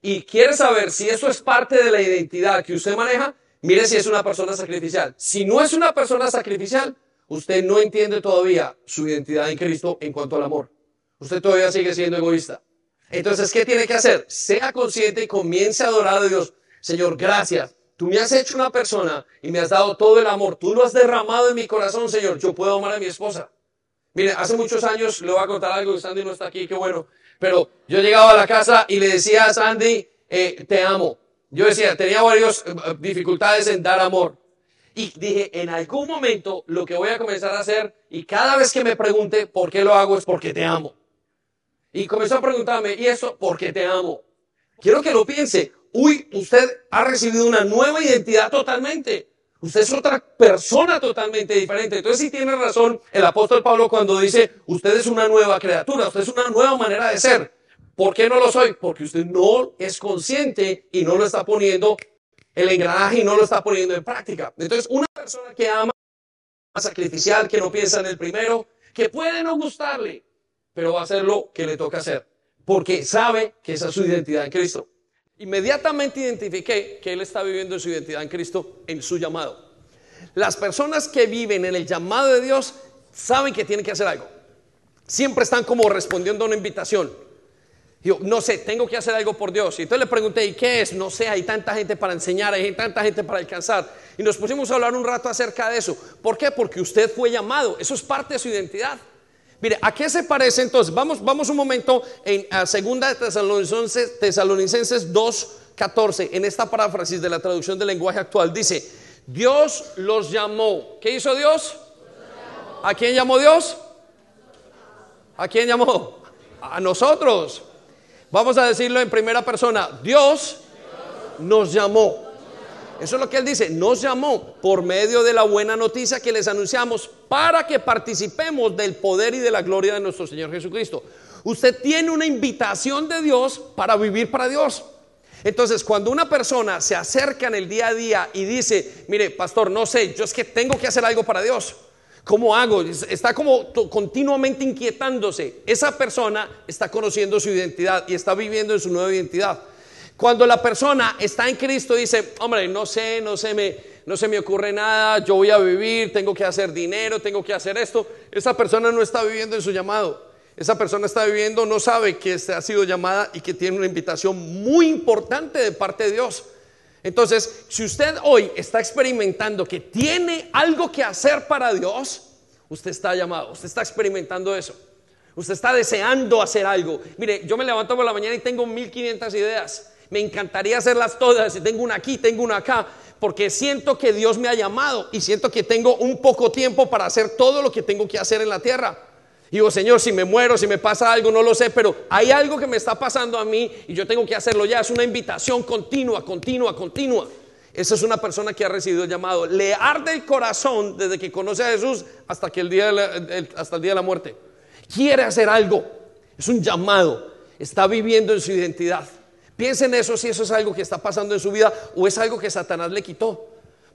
y quiere saber si eso es parte de la identidad que usted maneja, mire si es una persona sacrificial. Si no es una persona sacrificial, usted no entiende todavía su identidad en Cristo en cuanto al amor. Usted todavía sigue siendo egoísta. Entonces, ¿qué tiene que hacer? Sea consciente y comience a adorar a Dios. Señor, gracias Tú me has hecho una persona y me has dado todo el amor. Tú lo has derramado en mi corazón, Señor. Yo puedo amar a mi esposa. Mire, hace muchos años le voy a contar algo Sandy no está aquí, qué bueno. Pero yo llegaba a la casa y le decía a Sandy, eh, te amo. Yo decía, tenía varias eh, dificultades en dar amor. Y dije, en algún momento lo que voy a comenzar a hacer, y cada vez que me pregunte por qué lo hago, es porque te amo. Y comenzó a preguntarme, ¿y eso? Porque te amo. Quiero que lo piense uy, usted ha recibido una nueva identidad totalmente. Usted es otra persona totalmente diferente. Entonces sí tiene razón el apóstol Pablo cuando dice, usted es una nueva criatura, usted es una nueva manera de ser. ¿Por qué no lo soy? Porque usted no es consciente y no lo está poniendo el engranaje y no lo está poniendo en práctica. Entonces, una persona que ama, sacrificial, que no piensa en el primero, que puede no gustarle, pero va a hacer lo que le toca hacer, porque sabe que esa es su identidad en Cristo. Inmediatamente identifiqué que él está viviendo su identidad en Cristo, en su llamado. Las personas que viven en el llamado de Dios saben que tienen que hacer algo. Siempre están como respondiendo a una invitación. Yo, no sé, tengo que hacer algo por Dios. Y entonces le pregunté, ¿y qué es? No sé, hay tanta gente para enseñar, hay tanta gente para alcanzar. Y nos pusimos a hablar un rato acerca de eso. ¿Por qué? Porque usted fue llamado. Eso es parte de su identidad. Mire, ¿a qué se parece entonces? Vamos, vamos un momento en a segunda Tesalonicenses, Tesalonicenses 2, 14, en esta paráfrasis de la traducción del lenguaje actual. Dice, Dios los llamó. ¿Qué hizo Dios? ¿A quién llamó Dios? ¿A quién llamó? A nosotros. Vamos a decirlo en primera persona. Dios nos llamó. Eso es lo que él dice. Nos llamó por medio de la buena noticia que les anunciamos para que participemos del poder y de la gloria de nuestro Señor Jesucristo. Usted tiene una invitación de Dios para vivir para Dios. Entonces, cuando una persona se acerca en el día a día y dice, mire, pastor, no sé, yo es que tengo que hacer algo para Dios. ¿Cómo hago? Está como continuamente inquietándose. Esa persona está conociendo su identidad y está viviendo en su nueva identidad. Cuando la persona está en Cristo dice, hombre, no sé, no sé, me, no se me ocurre nada, yo voy a vivir, tengo que hacer dinero, tengo que hacer esto. Esa persona no está viviendo en su llamado. Esa persona está viviendo, no sabe que ha sido llamada y que tiene una invitación muy importante de parte de Dios. Entonces, si usted hoy está experimentando que tiene algo que hacer para Dios, usted está llamado, usted está experimentando eso. Usted está deseando hacer algo. Mire, yo me levanto por la mañana y tengo 1500 ideas me encantaría hacerlas todas, y tengo una aquí, tengo una acá, porque siento que Dios me ha llamado y siento que tengo un poco tiempo para hacer todo lo que tengo que hacer en la tierra. Y digo, Señor, si me muero, si me pasa algo, no lo sé, pero hay algo que me está pasando a mí y yo tengo que hacerlo ya. Es una invitación continua, continua, continua. Esa es una persona que ha recibido el llamado. Le arde el corazón desde que conoce a Jesús hasta, que el día hasta el día de la muerte. Quiere hacer algo. Es un llamado. Está viviendo en su identidad. Piensen eso si eso es algo que está pasando en su vida o es algo que Satanás le quitó.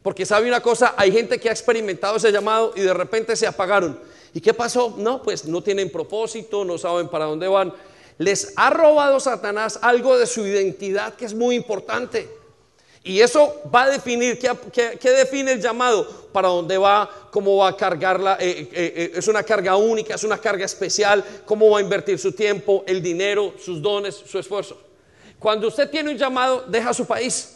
Porque sabe una cosa, hay gente que ha experimentado ese llamado y de repente se apagaron. ¿Y qué pasó? No, pues no tienen propósito, no saben para dónde van. Les ha robado Satanás algo de su identidad que es muy importante. Y eso va a definir, ¿qué, define el llamado? Para dónde va, cómo va a cargarla, eh, eh, eh, es una carga única, es una carga especial, cómo va a invertir su tiempo, el dinero, sus dones, su esfuerzo. Cuando usted tiene un llamado, deja su país.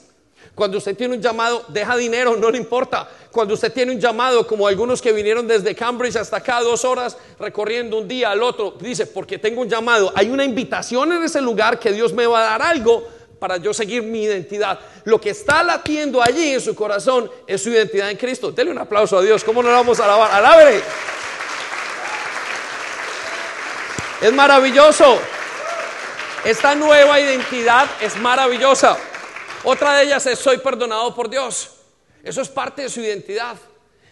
Cuando usted tiene un llamado, deja dinero, no le importa. Cuando usted tiene un llamado, como algunos que vinieron desde Cambridge hasta acá, dos horas recorriendo un día al otro, dice, porque tengo un llamado, hay una invitación en ese lugar que Dios me va a dar algo para yo seguir mi identidad. Lo que está latiendo allí en su corazón es su identidad en Cristo. Dele un aplauso a Dios. ¿Cómo no vamos a alabar? ¡Alabre! Es maravilloso. Esta nueva identidad es maravillosa. Otra de ellas es soy perdonado por Dios. Eso es parte de su identidad.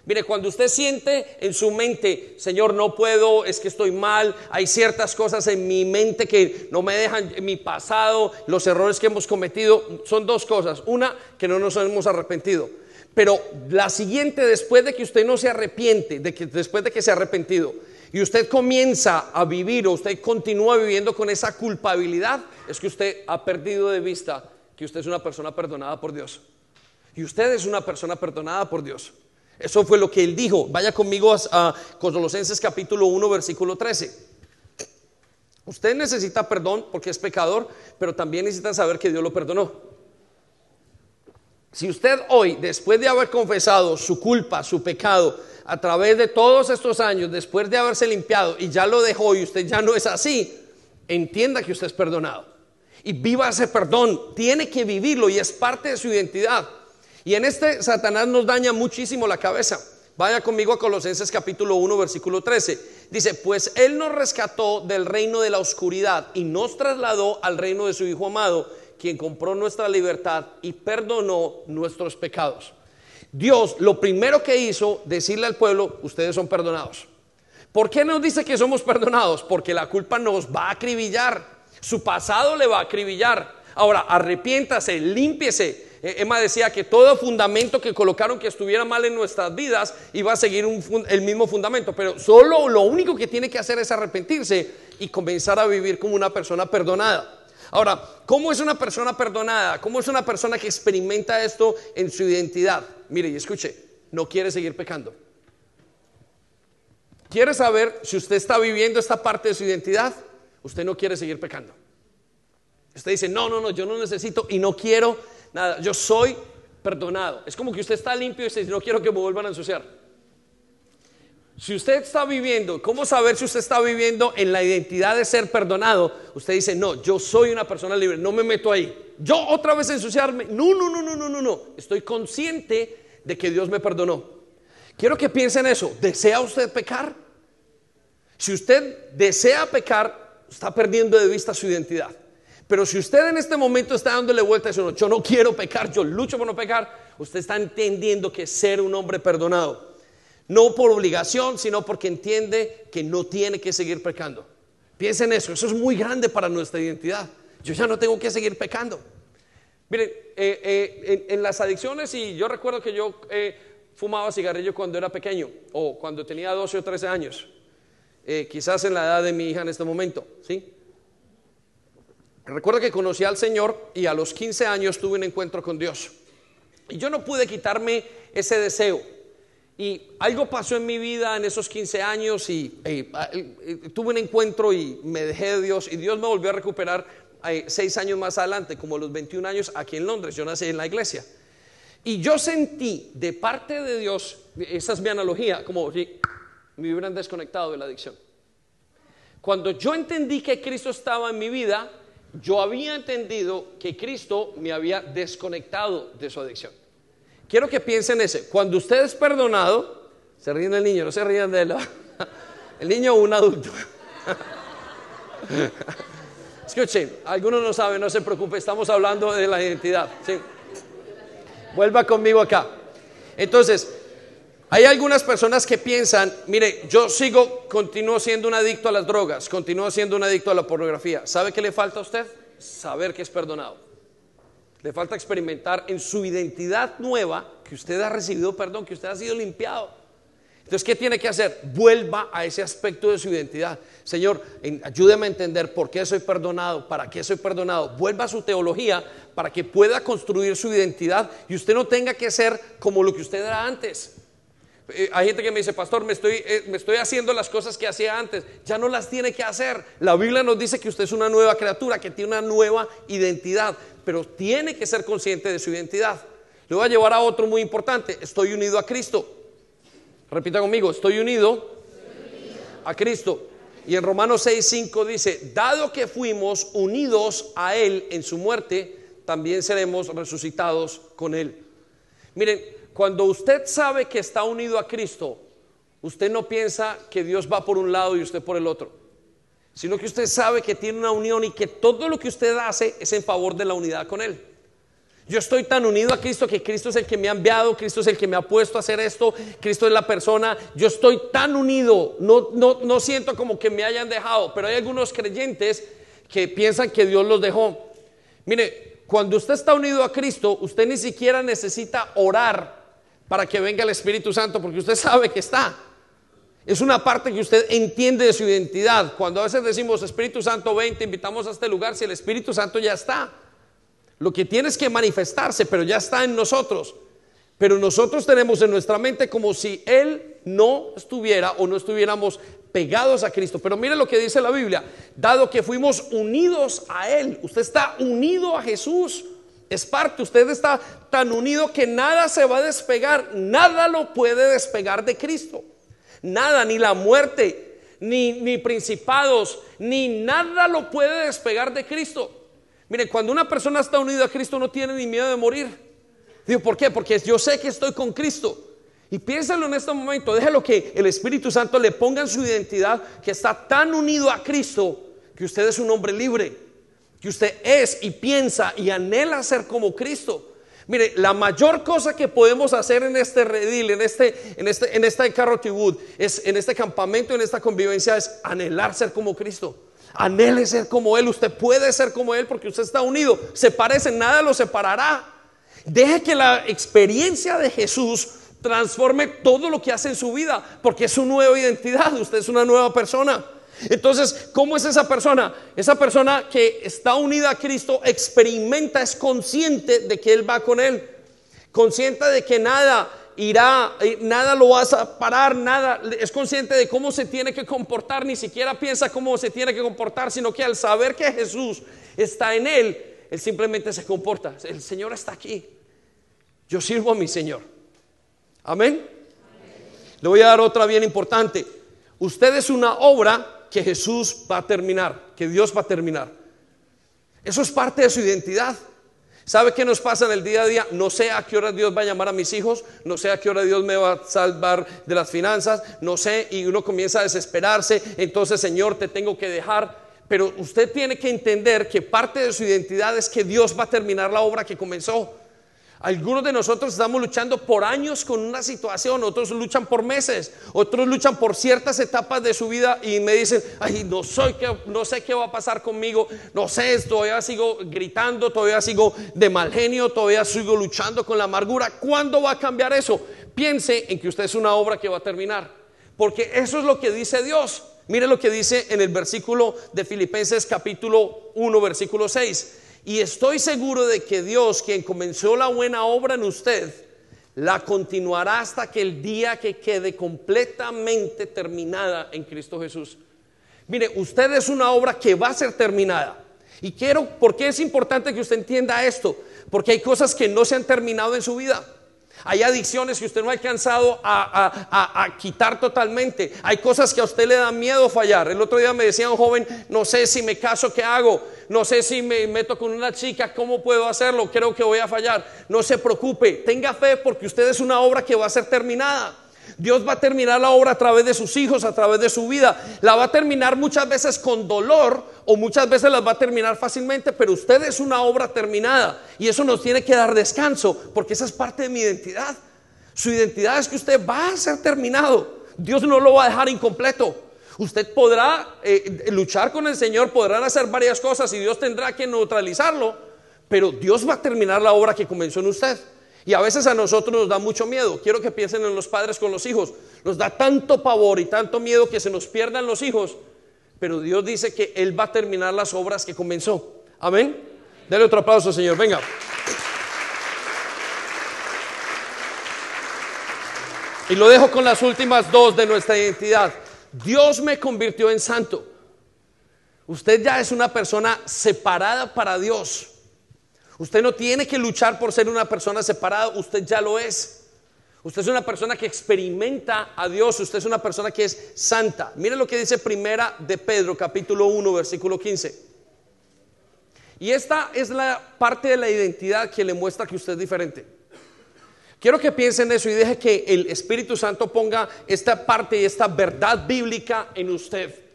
Mire, cuando usted siente en su mente, Señor, no puedo, es que estoy mal, hay ciertas cosas en mi mente que no me dejan, mi pasado, los errores que hemos cometido, son dos cosas. Una, que no nos hemos arrepentido. Pero la siguiente, después de que usted no se arrepiente, de que, después de que se ha arrepentido, y usted comienza a vivir o usted continúa viviendo con esa culpabilidad, es que usted ha perdido de vista que usted es una persona perdonada por Dios. Y usted es una persona perdonada por Dios. Eso fue lo que él dijo. Vaya conmigo a, Colosenses capítulo 1, versículo 13. Usted necesita perdón porque es pecador, pero también necesita saber que Dios lo perdonó. Si usted hoy, después de haber confesado su culpa, su pecado, a través de todos estos años, después de haberse limpiado y ya lo dejó y usted ya no es así, entienda que usted es perdonado. Y viva ese perdón, tiene que vivirlo y es parte de su identidad. Y en este Satanás nos daña muchísimo la cabeza. Vaya conmigo a Colosenses capítulo 1, versículo 13. Dice, pues Él nos rescató del reino de la oscuridad y nos trasladó al reino de su Hijo amado, quien compró nuestra libertad y perdonó nuestros pecados. Dios lo primero que hizo, decirle al pueblo, ustedes son perdonados. ¿Por qué nos dice que somos perdonados? Porque la culpa nos va a acribillar. Su pasado le va a acribillar. Ahora, arrepiéntase, límpiese, eh, Emma decía que todo fundamento que colocaron que estuviera mal en nuestras vidas iba a seguir el mismo fundamento, pero solo lo único que tiene que hacer es arrepentirse y comenzar a vivir como una persona perdonada. Ahora, ¿cómo es una persona perdonada? ¿Cómo es una persona que experimenta esto en su identidad? Mire y escuche, no quiere seguir pecando. ¿Quiere saber si usted está viviendo esta parte de su identidad? Usted no quiere seguir pecando. Usted dice, no, no, no, yo no necesito y no quiero nada, yo soy perdonado. Es como que usted está limpio y dice, no quiero que me vuelvan a ensuciar. Si usted está viviendo, ¿cómo saber si usted está viviendo en la identidad de ser perdonado? Usted dice, no, yo soy una persona libre, no me meto ahí. Yo otra vez ensuciarme. No, no, no, no, no, no, no. Estoy consciente de que Dios me perdonó. Quiero que piensen eso. ¿Desea usted pecar? Si usted desea pecar, está perdiendo de vista su identidad. Pero si usted en este momento está dándole vuelta a eso, yo no quiero pecar, yo lucho por no pecar, usted está entendiendo que ser un hombre perdonado, no por obligación, sino porque entiende que no tiene que seguir pecando. Piensen eso, eso es muy grande para nuestra identidad. Yo ya no tengo que seguir pecando. Miren, eh, eh, en, las adicciones, y yo recuerdo que yo eh, fumaba cigarrillo cuando era pequeño, o cuando tenía 12 o 13 años, quizás en la edad de mi hija en este momento, ¿sí? Recuerdo que conocí al Señor y a los 15 años tuve un encuentro con Dios. Y yo no pude quitarme ese deseo. Y algo pasó en mi vida en esos 15 años y eh, eh, tuve un encuentro y me dejé de Dios y Dios me volvió a recuperar eh, seis años más adelante, como los 21 años aquí en Londres. Yo nací en la iglesia. Y yo sentí de parte de Dios, esa es mi analogía, como si me hubieran desconectado de la adicción. Cuando yo entendí que Cristo estaba en mi vida, yo había entendido que Cristo me había desconectado de su adicción. Quiero que piensen ese. Cuando usted es perdonado, se ríen del niño, no se ríen de él. *laughs* El niño o un adulto. *laughs* Escuchen, algunos no saben, no se preocupe, estamos hablando de la identidad. Vuelva conmigo acá. Entonces, hay algunas personas que piensan, mire, yo sigo, continúo siendo un adicto a las drogas, continúo siendo un adicto a la pornografía. ¿Sabe qué le falta a usted? Saber que es perdonado. Le falta experimentar en su identidad nueva que usted ha recibido perdón, que usted ha sido limpiado. Entonces, ¿qué tiene que hacer? Vuelva a ese aspecto de su identidad. Señor, ayúdeme a entender por qué soy perdonado, para qué soy perdonado. Vuelva a su teología para que pueda construir su identidad y usted no tenga que ser como lo que usted era antes. Eh, hay gente que me dice, pastor, me estoy, eh, me estoy haciendo las cosas que hacía antes. Ya no las tiene que hacer. La Biblia nos dice que usted es una nueva criatura, que tiene una nueva identidad, pero tiene que ser consciente de su identidad. Le voy a llevar a otro muy importante. Estoy unido a Cristo. Repita conmigo, estoy unido a Cristo. Y en Romanos 6, 5 dice, dado que fuimos unidos a Él en su muerte, también seremos resucitados con Él. Miren, cuando usted sabe que está unido a Cristo, usted no piensa que Dios va por un lado y usted por el otro, sino que usted sabe que tiene una unión y que todo lo que usted hace es en favor de la unidad con Él. Yo estoy tan unido a Cristo que Cristo es el que me ha enviado, Cristo es el que me ha puesto a hacer esto, Cristo es la persona. Yo estoy tan unido, no, no, no siento como que me hayan dejado, pero hay algunos creyentes que piensan que Dios los dejó. Mire, cuando usted está unido a Cristo, usted ni siquiera necesita orar para que venga el Espíritu Santo, porque usted sabe que está. Es una parte que usted entiende de su identidad. Cuando a veces decimos Espíritu Santo, ven, te invitamos a este lugar, si el Espíritu Santo ya está. Lo que tiene es que manifestarse, pero ya está en nosotros. Pero nosotros tenemos en nuestra mente como si Él no estuviera o no estuviéramos pegados a Cristo. Pero mire lo que dice la Biblia, dado que fuimos unidos a Él, usted está unido a Jesús, es parte, usted está tan unido que nada se va a despegar, nada lo puede despegar de Cristo. Nada, ni la muerte, ni, ni principados, ni nada lo puede despegar de Cristo. Mire, cuando una persona está unida a Cristo no tiene ni miedo de morir. Digo, ¿por qué? Porque yo sé que estoy con Cristo. Y piénsalo en este momento, déjalo que el Espíritu Santo le ponga en su identidad que está tan unido a Cristo que usted es un hombre libre, que usted es y piensa y anhela ser como Cristo. Mire, la mayor cosa que podemos hacer en este redil, en este, en este, en carrotibud, es en este campamento, en esta convivencia, es anhelar ser como Cristo. Anhele ser como Él. Usted puede ser como Él porque usted está unido. Se parece, nada lo separará. Deje que la experiencia de Jesús transforme todo lo que hace en su vida, porque es su nueva identidad. Usted es una nueva persona. Entonces, ¿cómo es esa persona? Esa persona que está unida a Cristo experimenta, es consciente de que Él va con Él, consciente de que nada irá, eh, nada lo vas a parar, nada, es consciente de cómo se tiene que comportar, ni siquiera piensa cómo se tiene que comportar, sino que al saber que Jesús está en él, él simplemente se comporta. El Señor está aquí. Yo sirvo a mi Señor. Amén. Le voy a dar otra bien importante. Usted es una obra que Jesús va a terminar, que Dios va a terminar. Eso es parte de su identidad. ¿Sabe qué nos pasa en el día a día? No sé a qué hora Dios va a llamar a mis hijos, no sé a qué hora Dios me va a salvar de las finanzas, no sé, y uno comienza a desesperarse, entonces Señor, te tengo que dejar. Pero usted tiene que entender que parte de su identidad es que Dios va a terminar la obra que comenzó. Algunos de nosotros estamos luchando por años con una situación, otros luchan por meses, otros luchan por ciertas etapas de su vida y me dicen, ay, no, sé qué va a pasar conmigo, no sé, todavía sigo gritando, todavía sigo de mal genio, todavía sigo luchando con la amargura. ¿Cuándo va a cambiar eso? Piense en que usted es una obra que va a terminar, porque eso es lo que dice Dios. Mire lo que dice en el versículo de Filipenses capítulo 1, versículo 6. Y estoy seguro de que Dios, quien comenzó la buena obra en usted, la continuará hasta que el día que quede completamente terminada en Cristo Jesús. Mire, usted es una obra que va a ser terminada. Y quiero, ¿por qué es importante que usted entienda esto? Porque hay cosas que no se han terminado en su vida. Hay adicciones que usted no ha alcanzado a, quitar totalmente. Hay cosas que a usted le dan miedo fallar. El otro día me decía un joven, no sé si me caso, ¿qué hago? No sé si me meto con una chica, ¿cómo puedo hacerlo? Creo que voy a fallar. No se preocupe, tenga fe porque usted es una obra que va a ser terminada. Dios va a terminar la obra a través de sus hijos, a través de su vida. La va a terminar muchas veces con dolor o muchas veces las va a terminar fácilmente, pero usted es una obra terminada y eso nos tiene que dar descanso porque esa es parte de mi identidad. Su identidad es que usted va a ser terminado. Dios no lo va a dejar incompleto. Usted podrá eh, luchar con el Señor, podrán hacer varias cosas y Dios tendrá que neutralizarlo, pero Dios va a terminar la obra que comenzó en usted. Y a veces a nosotros nos da mucho miedo. Quiero que piensen en los padres con los hijos. Nos da tanto pavor y tanto miedo que se nos pierdan los hijos. Pero Dios dice que Él va a terminar las obras que comenzó. Amén. Dale otro aplauso, Señor. Venga. Y lo dejo con las últimas dos de nuestra identidad. Dios me convirtió en santo. Usted ya es una persona separada para Dios. Usted no tiene que luchar por ser una persona separada, usted ya lo es. Usted es una persona que experimenta a Dios, usted es una persona que es santa. Mire lo que dice Primera de Pedro, capítulo 1, versículo 15. Y esta es la parte de la identidad que le muestra que usted es diferente. Quiero que piensen en eso y deje que el Espíritu Santo ponga esta parte y esta verdad bíblica en usted.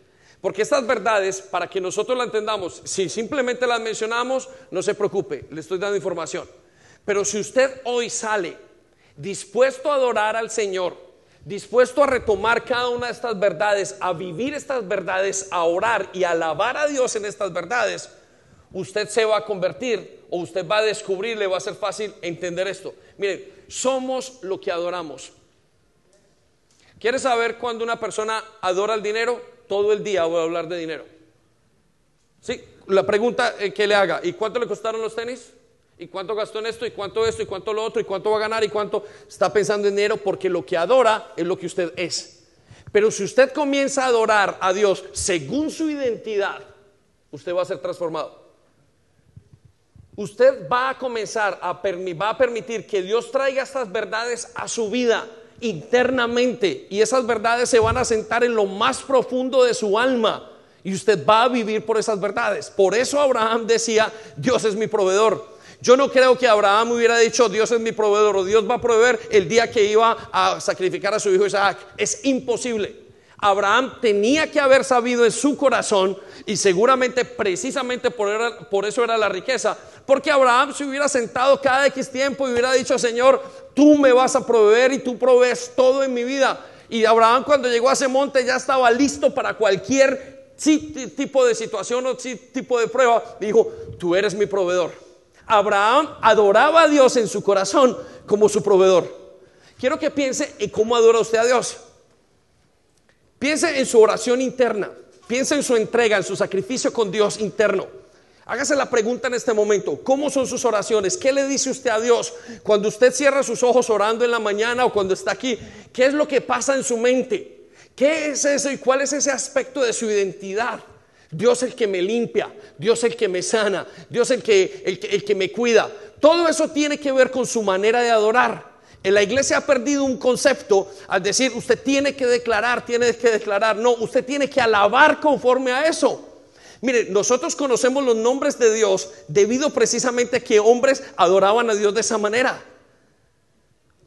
Porque estas verdades, para que nosotros las entendamos, si simplemente las mencionamos, no se preocupe, le estoy dando información. Pero si usted hoy sale dispuesto a adorar al Señor, dispuesto a retomar cada una de estas verdades, a vivir estas verdades, a orar y a alabar a Dios en estas verdades, usted se va a convertir o usted va a descubrir, le va a ser fácil entender esto. Miren, somos lo que adoramos. ¿Quieres saber cuando una persona adora el dinero? Todo el día voy a hablar de dinero. Sí, la pregunta eh, que le haga, ¿y cuánto le costaron los tenis? ¿Y cuánto gastó en esto? ¿Y cuánto esto? ¿Y cuánto lo otro? ¿Y cuánto va a ganar? ¿Y cuánto está pensando en dinero? Porque lo que adora es lo que usted es. Pero si usted comienza a adorar a Dios según su identidad, usted va a ser transformado. Usted va a comenzar a, va a permitir que Dios traiga estas verdades a su vida internamente y esas verdades se van a sentar en lo más profundo de su alma y usted va a vivir por esas verdades. Por eso Abraham decía, Dios es mi proveedor. Yo no creo que Abraham hubiera dicho, Dios es mi proveedor o Dios va a proveer el día que iba a sacrificar a su hijo Isaac. Es imposible. Abraham tenía que haber sabido en su corazón y seguramente precisamente por, por, eso era la riqueza, porque Abraham se hubiera sentado cada X tiempo y hubiera dicho, Señor, tú me vas a proveer y tú provees todo en mi vida. Y Abraham cuando llegó a ese monte ya estaba listo para cualquier tipo de situación o tipo de prueba. Dijo, tú eres mi proveedor. Abraham adoraba a Dios en su corazón como su proveedor. Quiero que piense en cómo adora usted a Dios. Piense en su oración interna. Piense en su entrega, en su sacrificio con Dios interno. Hágase la pregunta en este momento, ¿cómo son sus oraciones? ¿Qué le dice usted a Dios cuando usted cierra sus ojos orando en la mañana o cuando está aquí? ¿Qué es lo que pasa en su mente? ¿Qué es eso y cuál es ese aspecto de su identidad? Dios el que me limpia, Dios el que me sana, Dios el que, el que, el que me cuida. Todo eso tiene que ver con su manera de adorar. En la iglesia ha perdido un concepto al decir usted tiene que declarar, tiene que declarar. No, usted tiene que alabar conforme a eso. Mire, nosotros conocemos los nombres de Dios debido precisamente a que hombres adoraban a Dios de esa manera.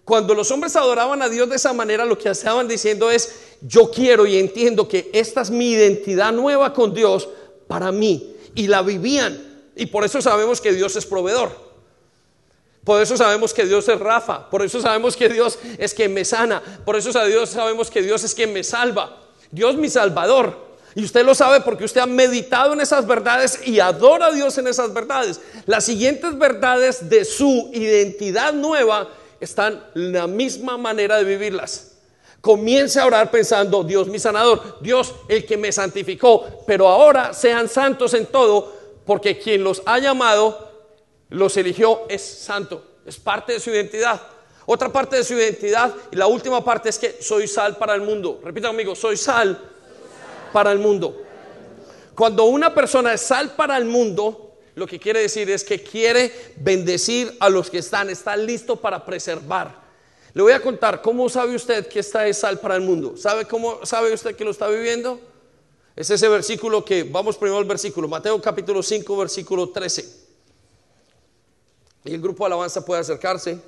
Cuando los hombres adoraban a Dios de esa manera, lo que estaban diciendo es, yo quiero y entiendo que esta es mi identidad nueva con Dios para mí. Y la vivían. Y por eso sabemos que Dios es proveedor. Por eso sabemos que Dios es Rafa, por eso sabemos que Dios es quien me sana, por eso sabemos que Dios es quien me salva. Dios mi salvador. Y usted lo sabe porque usted ha meditado en esas verdades y adora a Dios en esas verdades. Las siguientes verdades de su identidad nueva están en la misma manera de vivirlas. Comience a orar pensando, Dios mi sanador, Dios el que me santificó, pero ahora sean santos en todo, porque quien los ha llamado los eligió es santo, es parte de su identidad. Otra parte de su identidad y la última parte es que soy sal para el mundo. Repita conmigo, soy sal para el mundo. Cuando una persona es sal para el mundo, lo que quiere decir es que quiere bendecir a los que están, está listo para preservar. Le voy a contar cómo sabe usted que esta es sal para el mundo. ¿Sabe cómo sabe usted que lo está viviendo? Es ese versículo que vamos primero al versículo, Mateo capítulo 5, versículo 13. Y el grupo de alabanza puede acercarse.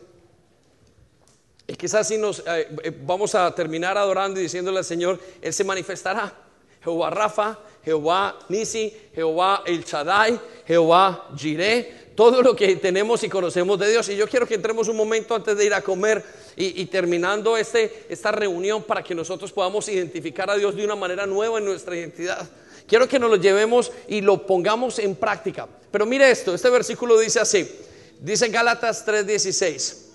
Y quizás si nos eh, eh, vamos a terminar adorando y diciéndole al Señor, Él se manifestará. Jehová Rafa, Jehová Nisi, Jehová El Shaddai, Jehová Jireh, todo lo que tenemos y conocemos de Dios. Y yo quiero que entremos un momento antes de ir a comer y, terminando este, esta reunión para que nosotros podamos identificar a Dios de una manera nueva en nuestra identidad. Quiero que nos lo llevemos y lo pongamos en práctica. Pero mire esto, este versículo dice así, dice Gálatas 3:16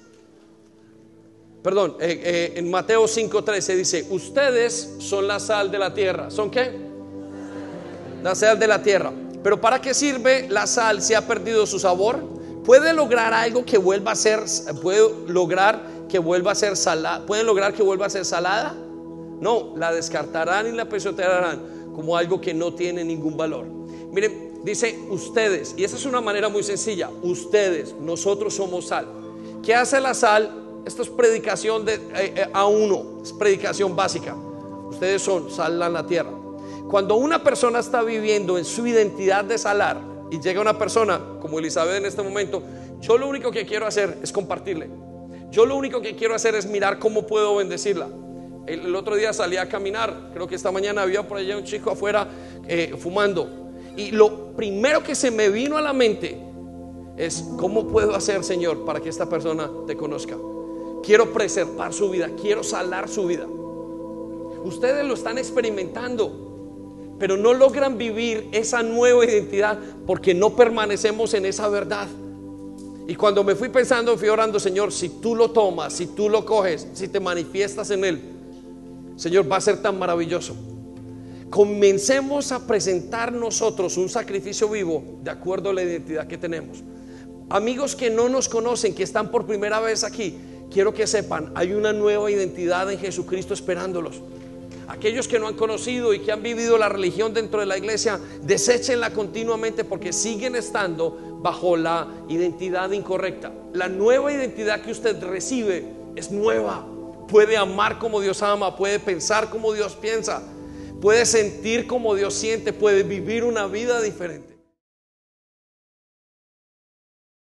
perdón, eh, eh, en Mateo 5:13 dice, ustedes son la sal de la tierra. ¿Son qué? La sal de la tierra. Pero ¿para qué sirve la sal si ha perdido su sabor? ¿Puede lograr algo que vuelva a ser, puede lograr que vuelva a ser salada? ¿Pueden lograr que vuelva a ser salada? No, la descartarán y la pisotearán como algo que no tiene ningún valor. Miren, dice ustedes, y esa es una manera muy sencilla, ustedes, nosotros somos sal. ¿Qué hace la sal? Esto es predicación eh, eh, a uno, es predicación básica. Ustedes son sal en la tierra. Cuando una persona está viviendo en su identidad de salar y llega una persona como Elizabeth en este momento, yo lo único que quiero hacer es compartirle. Yo lo único que quiero hacer es mirar cómo puedo bendecirla. El, otro día salí a caminar, creo que esta mañana había por allá un chico afuera eh, fumando. Y lo primero que se me vino a la mente es, ¿cómo puedo hacer, Señor, para que esta persona te conozca? Quiero preservar su vida, quiero salar su vida. Ustedes lo están experimentando, pero no logran vivir esa nueva identidad porque no permanecemos en esa verdad. Y cuando me fui pensando, fui orando, Señor, si tú lo tomas, si tú lo coges, si te manifiestas en Él, Señor, va a ser tan maravilloso. Comencemos a presentar nosotros un sacrificio vivo de acuerdo a la identidad que tenemos. Amigos que no nos conocen, que están por primera vez aquí, quiero que sepan, hay una nueva identidad en Jesucristo esperándolos. Aquellos que no han conocido y que han vivido la religión dentro de la iglesia, deséchenla continuamente porque siguen estando bajo la identidad incorrecta. La nueva identidad que usted recibe es nueva. Puede amar como Dios ama, puede pensar como Dios piensa, puede sentir como Dios siente, puede vivir una vida diferente.